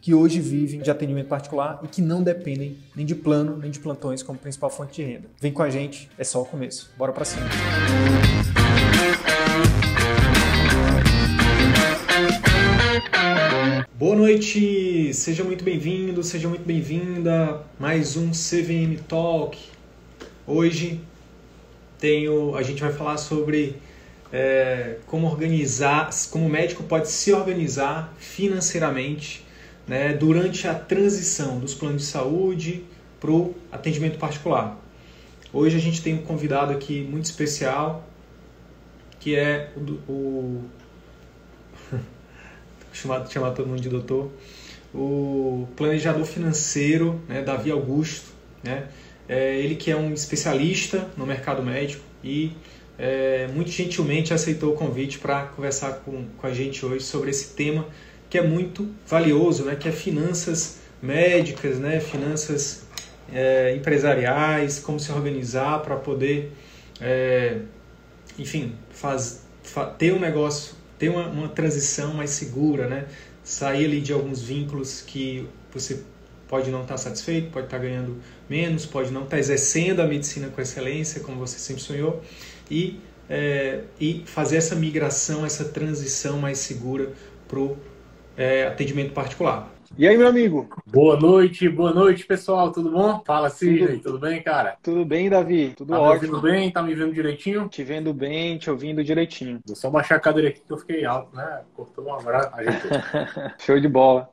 que hoje vivem de atendimento particular e que não dependem nem de plano nem de plantões como principal fonte de renda. Vem com a gente, é só o começo. Bora para cima. Boa noite, seja muito bem-vindo, seja muito bem-vinda mais um CVM Talk. Hoje tenho, a gente vai falar sobre é, como organizar, como o médico pode se organizar financeiramente né, durante a transição dos planos de saúde para o atendimento particular. Hoje a gente tem um convidado aqui muito especial, que é o, o chamado chamar todo mundo de doutor, o planejador financeiro, né, Davi Augusto, né, é, ele que é um especialista no mercado médico e é, muito gentilmente aceitou o convite para conversar com, com a gente hoje sobre esse tema que é muito valioso, né? que é finanças médicas, né? finanças é, empresariais, como se organizar para poder, é, enfim, faz, fa, ter um negócio, ter uma, uma transição mais segura, né? sair ali de alguns vínculos que você pode não estar satisfeito, pode estar ganhando menos, pode não estar exercendo a medicina com excelência, como você sempre sonhou, e, é, e fazer essa migração, essa transição mais segura para o é, atendimento particular. E aí, meu amigo? Boa noite, boa noite, pessoal. Tudo bom? Fala, Sidney. Tudo, tudo bem, cara? Tudo bem, Davi. Tudo tá ótimo. Tá me vendo bem? Tá me vendo direitinho? Te vendo bem, te ouvindo direitinho. Vou só baixar a cadeira aqui que eu fiquei alto, né? Cortou um abraço. Show de bola.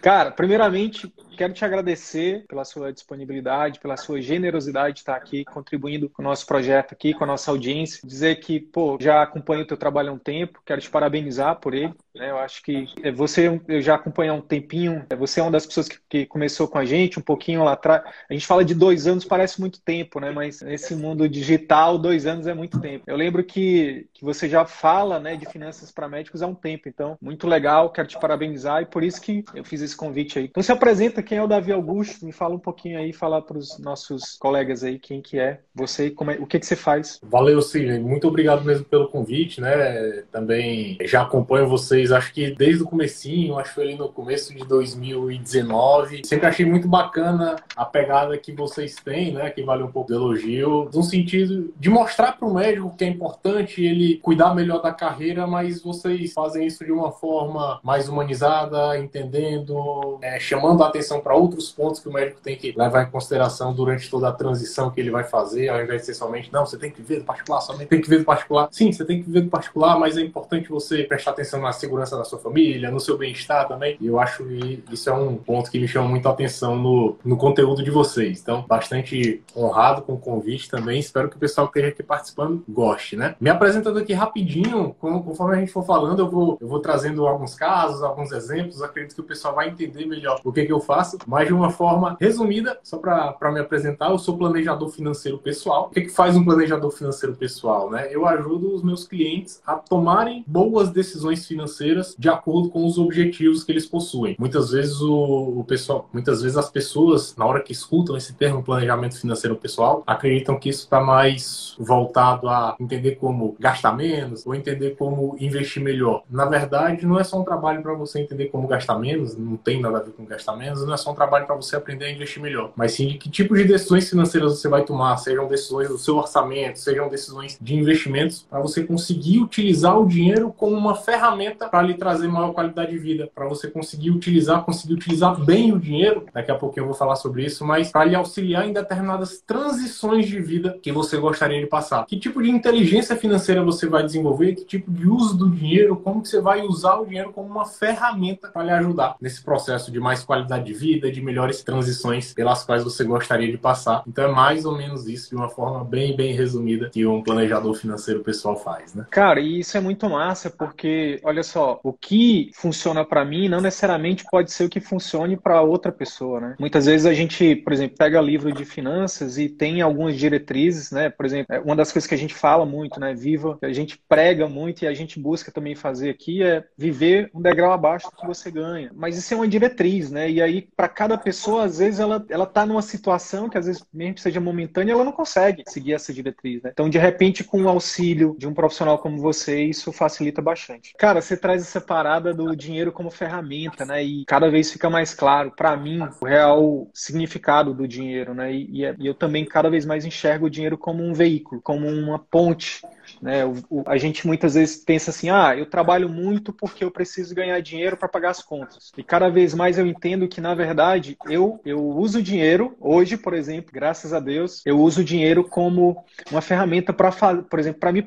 Cara, primeiramente, quero te agradecer pela sua disponibilidade, pela sua generosidade de estar aqui contribuindo com o nosso projeto aqui, com a nossa audiência. Dizer que, pô, já acompanho o teu trabalho há um tempo, quero te parabenizar por ele. Né? Eu acho que é, você, eu já acompanho há um tempinho, é, você é uma das pessoas que, que começou com a gente um pouquinho lá atrás. A gente fala de dois anos, parece muito tempo, né? Mas nesse mundo digital, dois anos é muito tempo. Eu lembro que, que você já fala né, de finanças para médicos há um tempo, então, muito legal, quero te parabenizar e por isso que eu fiz esse convite aí. Então se apresenta quem é o Davi Augusto, me fala um pouquinho aí, fala para os nossos colegas aí quem que é você e como é, o que que você faz. Valeu, Sidney. Muito obrigado mesmo pelo convite, né? Também já acompanho vocês, acho que desde o comecinho, acho que foi ali no começo de 2019. Sempre achei muito bacana a pegada que vocês têm, né? Que vale um pouco do elogio, no sentido de mostrar para o médico que é importante ele cuidar melhor da carreira, mas vocês fazem isso de uma forma mais humanizada, entendendo é, chamando a atenção para outros pontos que o médico tem que levar em consideração durante toda a transição que ele vai fazer, ao invés de ser somente, não, você tem que ver do particular, somente tem que ver do particular. Sim, você tem que ver do particular, mas é importante você prestar atenção na segurança da sua família, no seu bem-estar também. E eu acho que isso é um ponto que me chama muito a atenção no, no conteúdo de vocês. Então, bastante honrado com o convite também. Espero que o pessoal que esteja aqui participando goste, né? Me apresentando aqui rapidinho, conforme a gente for falando, eu vou, eu vou trazendo alguns casos, alguns exemplos. Acredito que o pessoal vai entender melhor o que, que eu faço, mas de uma forma resumida, só para me apresentar, eu sou planejador financeiro pessoal. O que, que faz um planejador financeiro pessoal? Né? Eu ajudo os meus clientes a tomarem boas decisões financeiras de acordo com os objetivos que eles possuem. Muitas vezes o, o pessoal, muitas vezes as pessoas, na hora que escutam esse termo planejamento financeiro pessoal, acreditam que isso está mais voltado a entender como gastar menos ou entender como investir melhor. Na verdade, não é só um trabalho para você entender como gastar menos, não tem nada a ver com gastar menos, não é só um trabalho para você aprender a investir melhor, mas sim de que tipo de decisões financeiras você vai tomar, sejam decisões do seu orçamento, sejam decisões de investimentos, para você conseguir utilizar o dinheiro como uma ferramenta para lhe trazer maior qualidade de vida, para você conseguir utilizar, conseguir utilizar bem o dinheiro, daqui a pouquinho eu vou falar sobre isso, mas para lhe auxiliar em determinadas transições de vida que você gostaria de passar. Que tipo de inteligência financeira você vai desenvolver, que tipo de uso do dinheiro, como que você vai usar o dinheiro como uma ferramenta para lhe ajudar nesse processo de mais qualidade de vida, de melhores transições pelas quais você gostaria de passar. Então é mais ou menos isso, de uma forma bem, bem resumida, que um planejador financeiro pessoal faz, né? Cara, e isso é muito massa, porque, olha só, o que funciona para mim não necessariamente pode ser o que funcione para outra pessoa, né? Muitas vezes a gente, por exemplo, pega livro de finanças e tem algumas diretrizes, né? Por exemplo, é uma das coisas que a gente fala muito, né? Viva, a gente prega muito e a gente busca também fazer aqui é viver um degrau abaixo do que você ganha. Mas isso é uma diretriz, né? E aí, para cada pessoa, às vezes ela, ela tá numa situação que às vezes, mesmo que seja momentânea, ela não consegue seguir essa diretriz, né? Então, de repente, com o auxílio de um profissional como você, isso facilita bastante. Cara, você traz essa parada do dinheiro como ferramenta, né? E cada vez fica mais claro, para mim, o real significado do dinheiro, né? E, e eu também cada vez mais enxergo o dinheiro como um veículo, como uma ponte né? O, o, a gente muitas vezes pensa assim: ah, eu trabalho muito porque eu preciso ganhar dinheiro para pagar as contas. E cada vez mais eu entendo que, na verdade, eu, eu uso dinheiro, hoje, por exemplo, graças a Deus, eu uso dinheiro como uma ferramenta para, por exemplo, para me,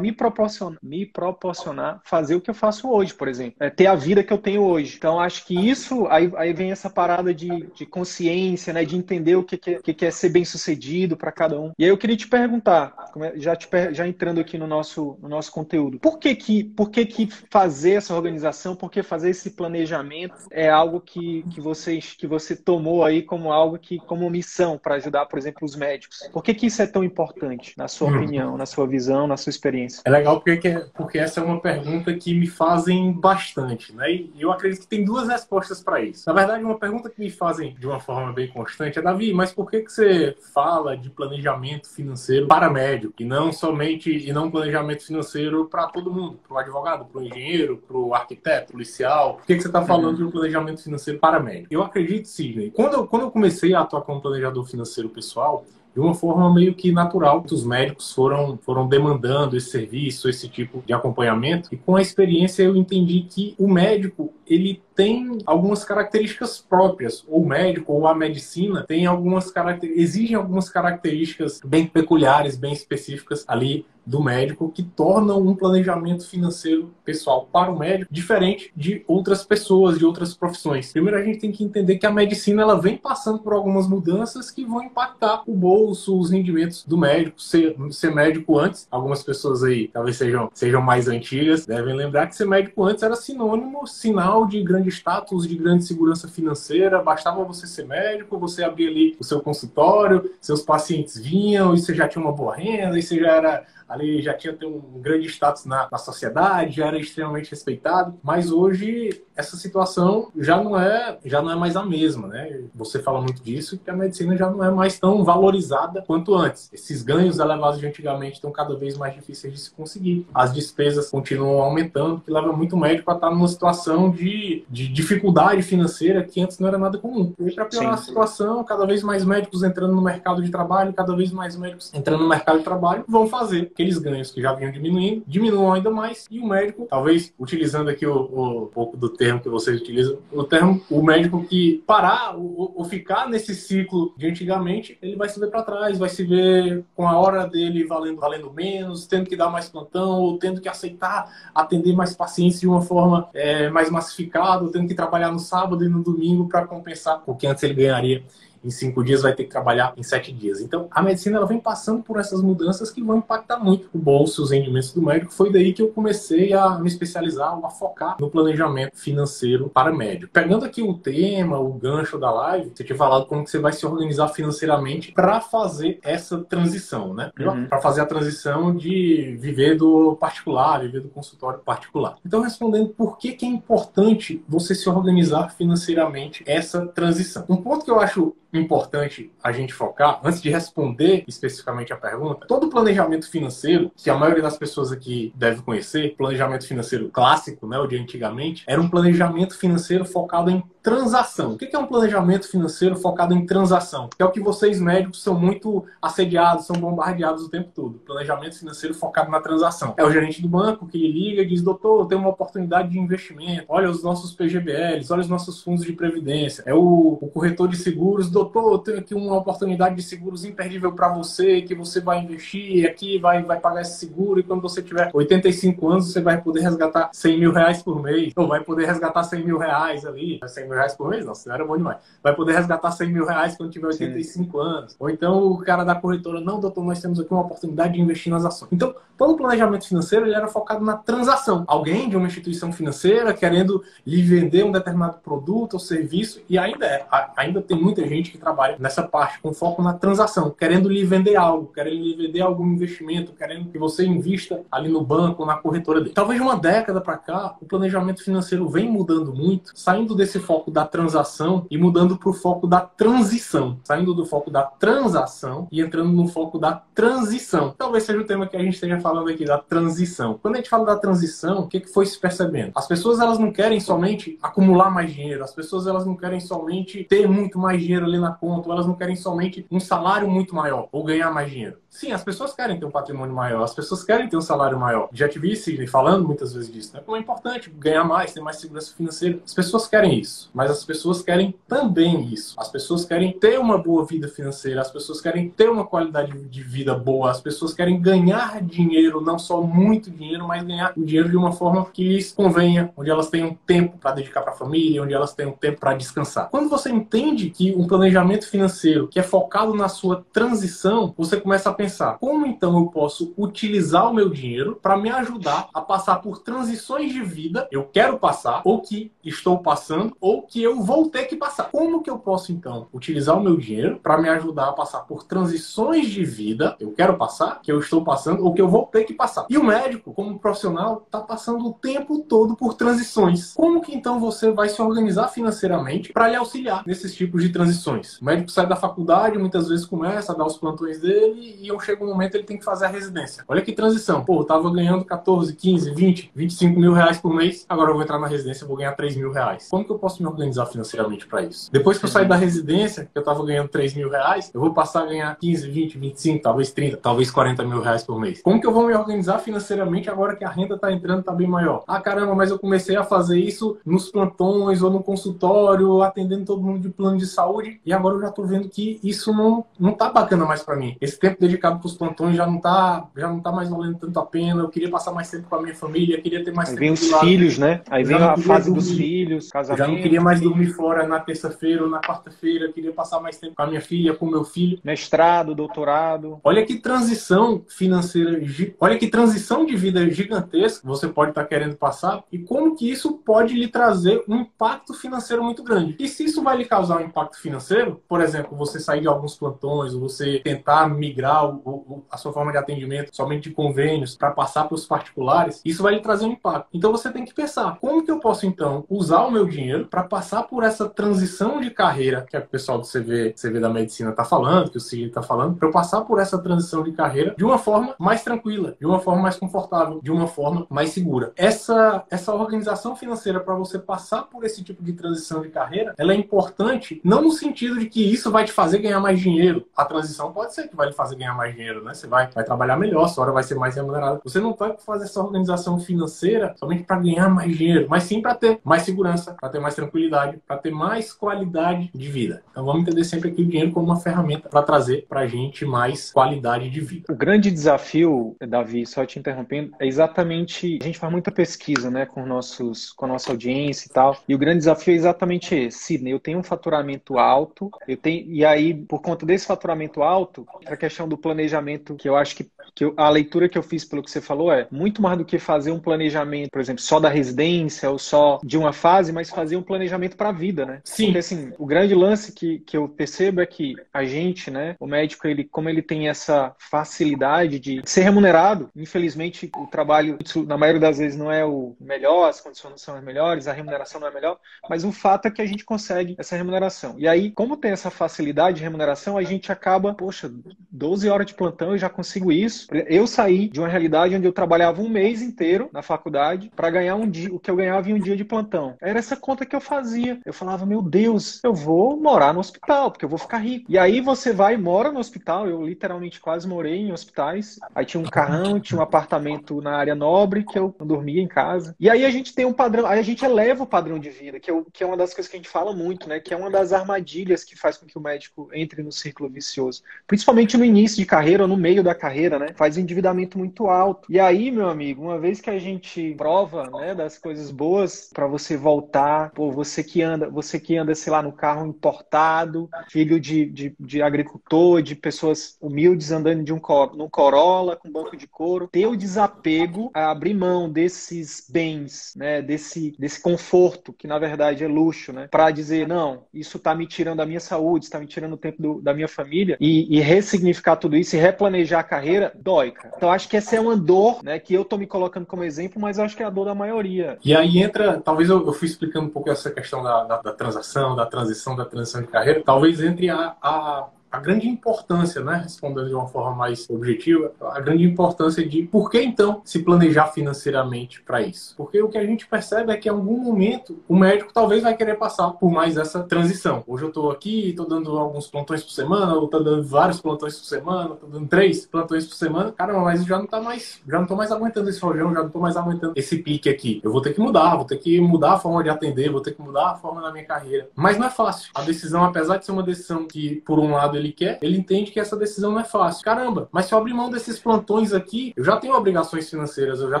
me, proporcionar, me proporcionar fazer o que eu faço hoje, por exemplo, é ter a vida que eu tenho hoje. Então, acho que isso, aí, aí vem essa parada de, de consciência, né? de entender o que, que, que é ser bem sucedido para cada um. E aí eu queria te perguntar, é, já, te, já entrando aqui no nosso, no nosso conteúdo. Por que que, por que que fazer essa organização, por que fazer esse planejamento é algo que, que, vocês, que você tomou aí como algo que, como missão para ajudar, por exemplo, os médicos? Por que que isso é tão importante, na sua hum. opinião, na sua visão, na sua experiência? É legal porque, porque essa é uma pergunta que me fazem bastante, né? E eu acredito que tem duas respostas para isso. Na verdade, uma pergunta que me fazem de uma forma bem constante é, Davi, mas por que que você fala de planejamento financeiro para médico e não somente e não um planejamento financeiro para todo mundo, para o advogado, para o engenheiro, para o arquiteto, policial. Por que, que você está falando uhum. de um planejamento financeiro para médico? Eu acredito, Sidney, quando eu, quando eu comecei a atuar como planejador financeiro pessoal, de uma forma meio que natural. Os médicos foram, foram demandando esse serviço, esse tipo de acompanhamento. E com a experiência eu entendi que o médico ele tem algumas características próprias. Ou o médico ou a medicina tem algumas características, exigem algumas características bem peculiares, bem específicas ali do médico que tornam um planejamento financeiro pessoal para o médico diferente de outras pessoas, de outras profissões. Primeiro a gente tem que entender que a medicina ela vem passando por algumas mudanças que vão impactar o bolso, os rendimentos do médico. Ser, ser médico antes, algumas pessoas aí talvez sejam, sejam mais antigas, devem lembrar que ser médico antes era sinônimo, sinal de grande status, de grande segurança financeira. Bastava você ser médico, você abrir ali o seu consultório, seus pacientes vinham e você já tinha uma boa renda, e você já era ali já tinha um grande status na, na sociedade, já era extremamente respeitado, mas hoje essa situação já não é já não é mais a mesma, né? Você fala muito disso que a medicina já não é mais tão valorizada quanto antes. Esses ganhos elevados de antigamente estão cada vez mais difíceis de se conseguir. As despesas continuam aumentando, que leva muito médico a estar numa situação de, de dificuldade financeira que antes não era nada comum. E para piorar Sim. a situação, cada vez mais médicos entrando no mercado de trabalho, cada vez mais médicos entrando no mercado de trabalho vão fazer aqueles ganhos que já vinham diminuindo, diminuam ainda mais, e o médico, talvez utilizando aqui o, o pouco do termo que vocês utilizam, o termo, o médico que parar ou, ficar nesse ciclo de antigamente, ele vai se ver para trás, vai se ver com a hora dele valendo, valendo menos, tendo que dar mais plantão, ou tendo que aceitar atender mais pacientes de uma forma é, mais massificada, ou tendo que trabalhar no sábado e no domingo para compensar o que antes ele ganharia em cinco dias vai ter que trabalhar em sete dias. Então, a medicina ela vem passando por essas mudanças que vão impactar muito o bolso, os rendimentos do médico. Foi daí que eu comecei a me especializar, a focar no planejamento financeiro para médico. Pegando aqui o tema, o gancho da live, você tinha falado como que você vai se organizar financeiramente para fazer essa transição, né? Uhum. Para fazer a transição de viver do particular, viver do consultório particular. Então, respondendo por que, que é importante você se organizar financeiramente essa transição. Um ponto que eu acho importante a gente focar, antes de responder especificamente a pergunta, todo planejamento financeiro, que a maioria das pessoas aqui deve conhecer, planejamento financeiro clássico, né, o de antigamente, era um planejamento financeiro focado em transação. O que é um planejamento financeiro focado em transação? Que é o que vocês médicos são muito assediados, são bombardeados o tempo todo. Planejamento financeiro focado na transação. É o gerente do banco que liga e diz: doutor, tem uma oportunidade de investimento. Olha os nossos PGBLs, olha os nossos fundos de previdência. É o, o corretor de seguros: doutor, eu tenho aqui uma oportunidade de seguros imperdível para você, que você vai investir aqui, vai, vai pagar esse seguro e quando você tiver 85 anos, você vai poder resgatar 100 mil reais por mês, ou vai poder resgatar 100 mil reais ali, 100 mil reais por mês? Não, isso não era bom demais. Vai poder resgatar 100 mil reais quando tiver 85 Sim. anos. Ou então o cara da corretora, não, doutor, nós temos aqui uma oportunidade de investir nas ações. Então, todo o planejamento financeiro ele era focado na transação. Alguém de uma instituição financeira querendo lhe vender um determinado produto ou serviço, e ainda é, ainda tem muita gente que trabalha nessa parte com foco na transação, querendo lhe vender algo, querendo lhe vender algum investimento, querendo que você invista ali no banco, na corretora dele. Talvez uma década para cá, o planejamento financeiro vem mudando muito, saindo desse foco da transação e mudando para o foco da transição, saindo do foco da transação e entrando no foco da transição. Talvez seja o tema que a gente esteja falando aqui da transição. Quando a gente fala da transição, o que, que foi se percebendo? As pessoas elas não querem somente acumular mais dinheiro, as pessoas elas não querem somente ter muito mais dinheiro ali na conta, elas não querem somente um salário muito maior ou ganhar mais dinheiro. Sim, as pessoas querem ter um patrimônio maior, as pessoas querem ter um salário maior. Já te vi, Sidney, falando muitas vezes disso, né? Como é importante ganhar mais, ter mais segurança financeira. As pessoas querem isso, mas as pessoas querem também isso. As pessoas querem ter uma boa vida financeira, as pessoas querem ter uma qualidade de vida boa, as pessoas querem ganhar dinheiro, não só muito dinheiro, mas ganhar o dinheiro de uma forma que lhes convenha, onde elas tenham tempo para dedicar para a família, onde elas tenham tempo para descansar. Quando você entende que um planejamento financeiro que é focado na sua transição, você começa a pensar como então eu posso utilizar o meu dinheiro para me ajudar a passar por transições de vida eu quero passar, ou que estou passando, ou que eu vou ter que passar. Como que eu posso então utilizar o meu dinheiro para me ajudar a passar por transições de vida eu quero passar, que eu estou passando, ou que eu vou ter que passar? E o médico, como profissional, está passando o tempo todo por transições. Como que então você vai se organizar financeiramente para lhe auxiliar nesses tipos de transições? O médico sai da faculdade, muitas vezes começa a dar os plantões dele e eu chego um momento ele tem que fazer a residência. Olha que transição. Pô, eu tava ganhando 14, 15, 20, 25 mil reais por mês, agora eu vou entrar na residência e vou ganhar 3 mil reais. Como que eu posso me organizar financeiramente para isso? Depois que eu sair da residência, que eu tava ganhando 3 mil reais, eu vou passar a ganhar 15, 20, 25, talvez 30, talvez 40 mil reais por mês. Como que eu vou me organizar financeiramente agora que a renda tá entrando, tá bem maior? Ah, caramba, mas eu comecei a fazer isso nos plantões ou no consultório, atendendo todo mundo de plano de saúde, e agora eu já tô vendo que isso não, não tá bacana mais para mim. Esse tempo dedicado pros plantões já não tá, já não tá mais valendo tanto a pena. Eu queria passar mais tempo com a minha família, queria ter mais Aí tempo. Vem os filhos, né? Aí vem a fase dormir, dos filhos, casamento. Já não queria mais dormir fora na terça-feira ou na quarta-feira, queria passar mais tempo com a minha filha, com o meu filho. Mestrado, doutorado. Olha que transição financeira, olha que transição de vida gigantesca você pode estar tá querendo passar e como que isso pode lhe trazer um impacto financeiro muito grande. E se isso vai lhe causar um impacto financeiro, por exemplo, você sair de alguns plantões, você tentar migrar o, a sua forma de atendimento somente de convênios para passar para os particulares, isso vai lhe trazer um impacto. Então você tem que pensar, como que eu posso então usar o meu dinheiro para passar por essa transição de carreira que, é o pessoal do CV, CV da medicina está falando, que o CIG está falando, para eu passar por essa transição de carreira de uma forma mais tranquila, de uma forma mais confortável, de uma forma mais segura. Essa, essa organização financeira para você passar por esse tipo de transição de carreira, ela é importante não no sentido de que isso vai te fazer ganhar mais dinheiro. A transição pode ser que vai lhe fazer ganhar mais dinheiro, né? Você vai, vai trabalhar melhor, sua hora vai ser mais remunerada. Você não vai fazer essa organização financeira somente para ganhar mais dinheiro, mas sim para ter mais segurança, para ter mais tranquilidade, para ter mais qualidade de vida. Então vamos entender sempre aqui o dinheiro como uma ferramenta para trazer para a gente mais qualidade de vida. O grande desafio, Davi, só te interrompendo, é exatamente a gente faz muita pesquisa, né, com nossos, com a nossa audiência e tal. E o grande desafio é exatamente esse. Sidney, eu tenho um faturamento alto, eu tenho e aí por conta desse faturamento alto, a questão do planejamento que eu acho que, que eu, a leitura que eu fiz pelo que você falou é muito mais do que fazer um planejamento, por exemplo, só da residência ou só de uma fase, mas fazer um planejamento para a vida, né? Sim. Porque assim, o grande lance que, que eu percebo é que a gente, né, o médico, ele, como ele tem essa facilidade de ser remunerado, infelizmente o trabalho, na maioria das vezes, não é o melhor, as condições não são as melhores, a remuneração não é melhor, mas o fato é que a gente consegue essa remuneração. E aí, como tem essa facilidade de remuneração, a gente acaba, poxa, 12 horas de plantão eu já consigo isso. Eu saí de uma realidade onde eu trabalhava um mês inteiro na faculdade para ganhar um dia, o que eu ganhava em um dia de plantão. Era essa conta que eu fazia. Eu falava, meu Deus, eu vou morar no hospital, porque eu vou ficar rico. E aí você vai e mora no hospital. Eu literalmente quase morei em hospitais. Aí tinha um carrão, tinha um apartamento na área nobre que eu dormia em casa. E aí a gente tem um padrão, aí a gente eleva o padrão de vida, que é, que é uma das coisas que a gente fala muito, né? Que é uma das armadilhas que faz com que o médico entre no círculo vicioso. Principalmente no início de carreira ou no meio da carreira, né? Faz endividamento muito alto. E aí, meu amigo, uma vez que a gente prova, né, das coisas boas para você voltar, pô, você que anda, você que anda, sei lá, no carro importado, filho de, de, de agricultor, de pessoas humildes andando de um num Corolla com banco de couro, ter o desapego a abrir mão desses bens, né, desse, desse conforto, que na verdade é luxo, né, para dizer, não, isso está me tirando a minha saúde, está me tirando o tempo do, da minha família, e, e, ressignificar tudo isso e replanejar a carreira, dói, cara. Então acho que essa é uma dor, né, que eu tô me colocando como exemplo, mas acho que é a dor da maioria. E aí entra, talvez eu, eu fui explicando um pouco essa questão da, da, da transação, da transição, da transição de carreira, talvez entre a, a a grande importância, né, respondendo de uma forma mais objetiva, a grande importância de por que então se planejar financeiramente para isso? Porque o que a gente percebe é que em algum momento o médico talvez vai querer passar por mais essa transição. Hoje eu estou aqui, estou dando alguns plantões por semana, ou estou dando vários plantões por semana, estou dando três plantões por semana. Caramba, mas já não tá mais, já não tô mais aguentando esse rojão, já não estou mais aguentando esse pique aqui. Eu vou ter que mudar, vou ter que mudar a forma de atender, vou ter que mudar a forma da minha carreira. Mas não é fácil. A decisão, apesar de ser uma decisão que por um lado ele quer, ele entende que essa decisão não é fácil. Caramba, mas se eu abrir mão desses plantões aqui, eu já tenho obrigações financeiras, eu já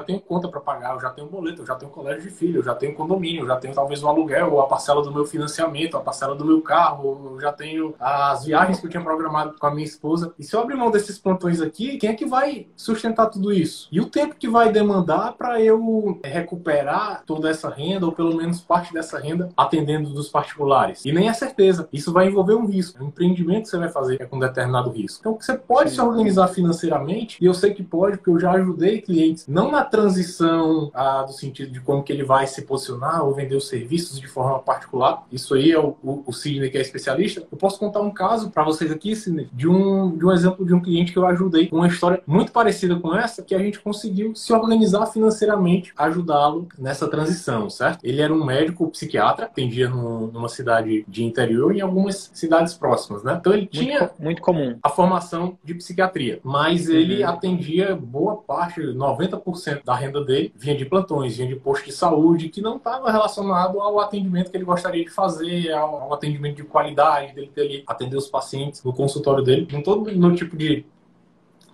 tenho conta para pagar, eu já tenho boleto, eu já tenho colégio de filho, eu já tenho condomínio, eu já tenho talvez o aluguel, ou a parcela do meu financiamento, a parcela do meu carro, eu já tenho as viagens que eu tinha programado com a minha esposa. E se eu abrir mão desses plantões aqui, quem é que vai sustentar tudo isso? E o tempo que vai demandar para eu recuperar toda essa renda, ou pelo menos parte dessa renda, atendendo dos particulares? E nem é certeza. Isso vai envolver um risco. O empreendimento que você vai fazer é com determinado risco. Então, você pode se organizar financeiramente, e eu sei que pode, porque eu já ajudei clientes, não na transição ah, do sentido de como que ele vai se posicionar ou vender os serviços de forma particular. Isso aí é o, o, o Sidney que é especialista. Eu posso contar um caso para vocês aqui, Sidney, de um, de um exemplo de um cliente que eu ajudei, uma história muito parecida com essa, que a gente conseguiu se organizar financeiramente, ajudá-lo nessa transição, certo? Ele era um médico psiquiatra, atendia no, numa cidade de interior e em algumas cidades próximas, né? Então ele tinha muito comum. A formação de psiquiatria. Mas ele uhum. atendia boa parte, 90% da renda dele vinha de plantões, vinha de posto de saúde, que não estava relacionado ao atendimento que ele gostaria de fazer, ao, ao atendimento de qualidade, dele ter atender os pacientes no consultório dele, com todo no tipo de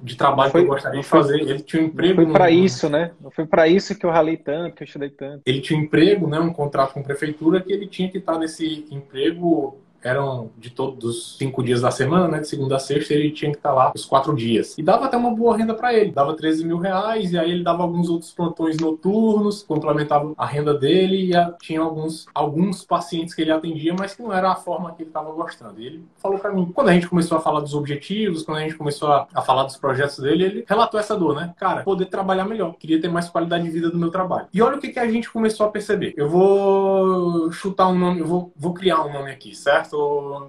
de trabalho foi, que eu gostaria de fazer. Ele tinha um emprego. Foi para isso, né? Não foi para isso que eu ralei tanto, que eu estudei tanto. Ele tinha um emprego, né? Um contrato com a prefeitura que ele tinha que estar nesse emprego eram de todos os cinco dias da semana, né? De segunda a sexta, ele tinha que estar lá os quatro dias. E dava até uma boa renda para ele. Dava 13 mil reais, e aí ele dava alguns outros plantões noturnos, complementava a renda dele, e tinha alguns, alguns pacientes que ele atendia, mas que não era a forma que ele estava gostando. E ele falou para mim, quando a gente começou a falar dos objetivos, quando a gente começou a, a falar dos projetos dele, ele relatou essa dor, né? Cara, poder trabalhar melhor. Queria ter mais qualidade de vida do meu trabalho. E olha o que, que a gente começou a perceber. Eu vou chutar um nome, eu vou, vou criar um nome aqui, certo?